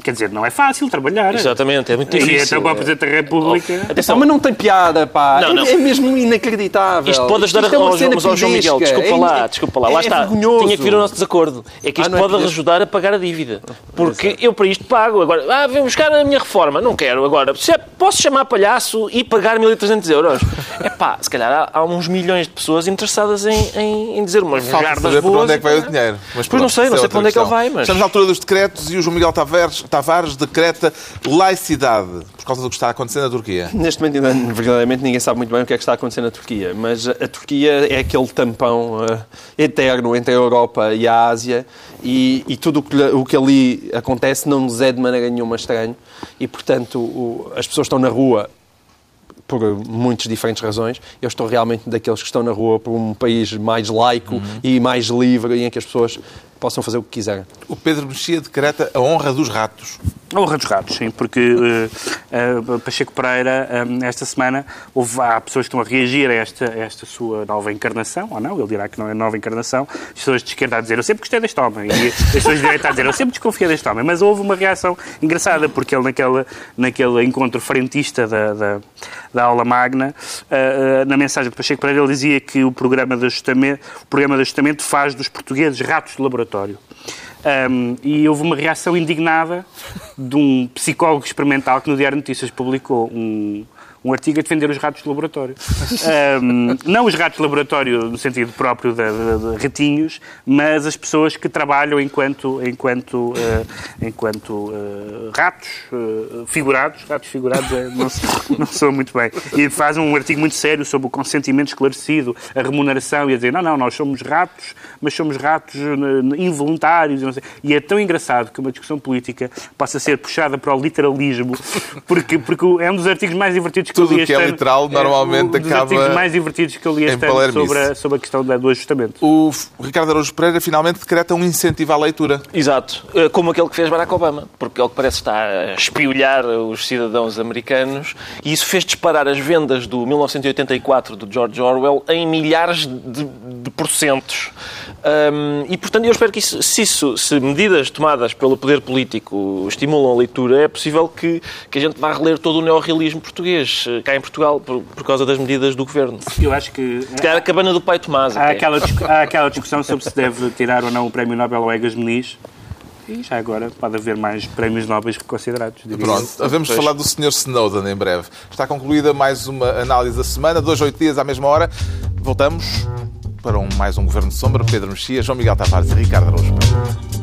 quer dizer, não é fácil trabalhar. Exatamente, é muito E difícil. então para o Presidente da República... Atenção, mas não tem piada, pá. Não, É- não. É, mesmo inacreditável. Isto pode ajudar Isto é uma ao, cena João- ao João Miguel. Desculpa É- lá, desculpa lá. é- Lá é está. vergonhoso. Tinha que vir o nosso desacordo. É que Ah, isto é pode ajudar a pagar a dívida. Porque eu para isto pago. Agora, ah, vem buscar a minha reforma. Não quero. Agora, se é- posso chamar palhaço e pagar 1.300 euros? <laughs> É pá, se calhar há, há uns milhões de pessoas interessadas em, em, em dizer umas jardas boas. para onde é que vai e o dinheiro. Mas Pois não sei, não sei para onde é que ele vai, mas- Estamos à altura dos decretos e o João Miguel Tavares, Tavares decreta laicidade por causa do que está a acontecer na Turquia. Neste momento, verdadeiramente, ninguém sabe muito bem o que é que está a acontecer na Turquia, mas a Turquia é aquele tampão eh, eterno entre a Europa e a Ásia e, e tudo o que, o que ali acontece não nos é de maneira nenhuma estranho e, portanto, o- as pessoas estão na rua por muitas diferentes razões. Eu estou realmente daqueles que estão na rua por um país mais laico e mais livre em que as pessoas possam fazer o que quiserem. O Pedro Mexia decreta a honra dos ratos. A honra dos ratos, sim, porque eh, eh, Pacheco Pereira, eh, esta semana, houve, há pessoas que estão a reagir a esta, a esta sua nova encarnação, ou não, ele dirá que não é nova encarnação, as pessoas de esquerda a dizer, eu sempre gostei deste homem, e as pessoas de direita a dizer, eu sempre desconfiei deste homem, mas houve uma reação engraçada, porque ele naquela, naquele encontro frentista da, da, da aula magna, eh, na mensagem de Pacheco Pereira, ele dizia que o programa de ajustamento, o programa de ajustamento faz dos portugueses ratos de laboratório. Um, e houve uma reação indignada de um psicólogo experimental que no Diário de Notícias publicou um, um artigo a defender os ratos de laboratório. <laughs> Um, não os ratos de laboratório no sentido próprio de, de- de ratinhos, mas as pessoas que trabalham enquanto, enquanto, eh, enquanto eh, ratos eh, figurados. Ratos figurados eh, não, <laughs> não soa muito bem. E faz um artigo muito sério sobre o consentimento esclarecido, a remuneração e a dizer, não, não, nós somos ratos, mas somos ratos involuntários. e. E é tão engraçado que uma discussão política possa ser puxada para o literalismo, porque, porque é um dos artigos mais divertidos que Tudo eu li o que é ano. literal normalmente um dos acaba artigos mais divertidos que eu li em este ano sobre a, sobre a questão do ajustamento. O Ricardo Araújo Pereira finalmente decreta um incentivo à leitura. Exato, Eh, como aquele que fez Barack Obama, porque ele parece estar a espiolhar os cidadãos americanos e isso fez disparar as vendas do 1984 do George Orwell em milhares de, de porcentos. Hum, e portanto eu espero que isso, se, isso, se medidas tomadas pelo poder político estimulam a leitura, é possível que, que a gente vá reler todo o neorrealismo português eh, cá em Portugal por, por causa das medidas do governo. Eu acho que Se calhar a cabana do pai Tomás. há até. aquela, há aquela discussão sobre se deve tirar ou não o Prémio Nobel ao Egas Meniz. E já agora pode haver mais prémios nobres eu. Pronto, havemos de falar do Sr. Snowden em breve. Está concluída mais uma análise da semana, dois, oito dias à mesma hora. Voltamos para um, mais um Governo de Sombra. Pedro Mexia, João Miguel Tavares e Ricardo Araújo.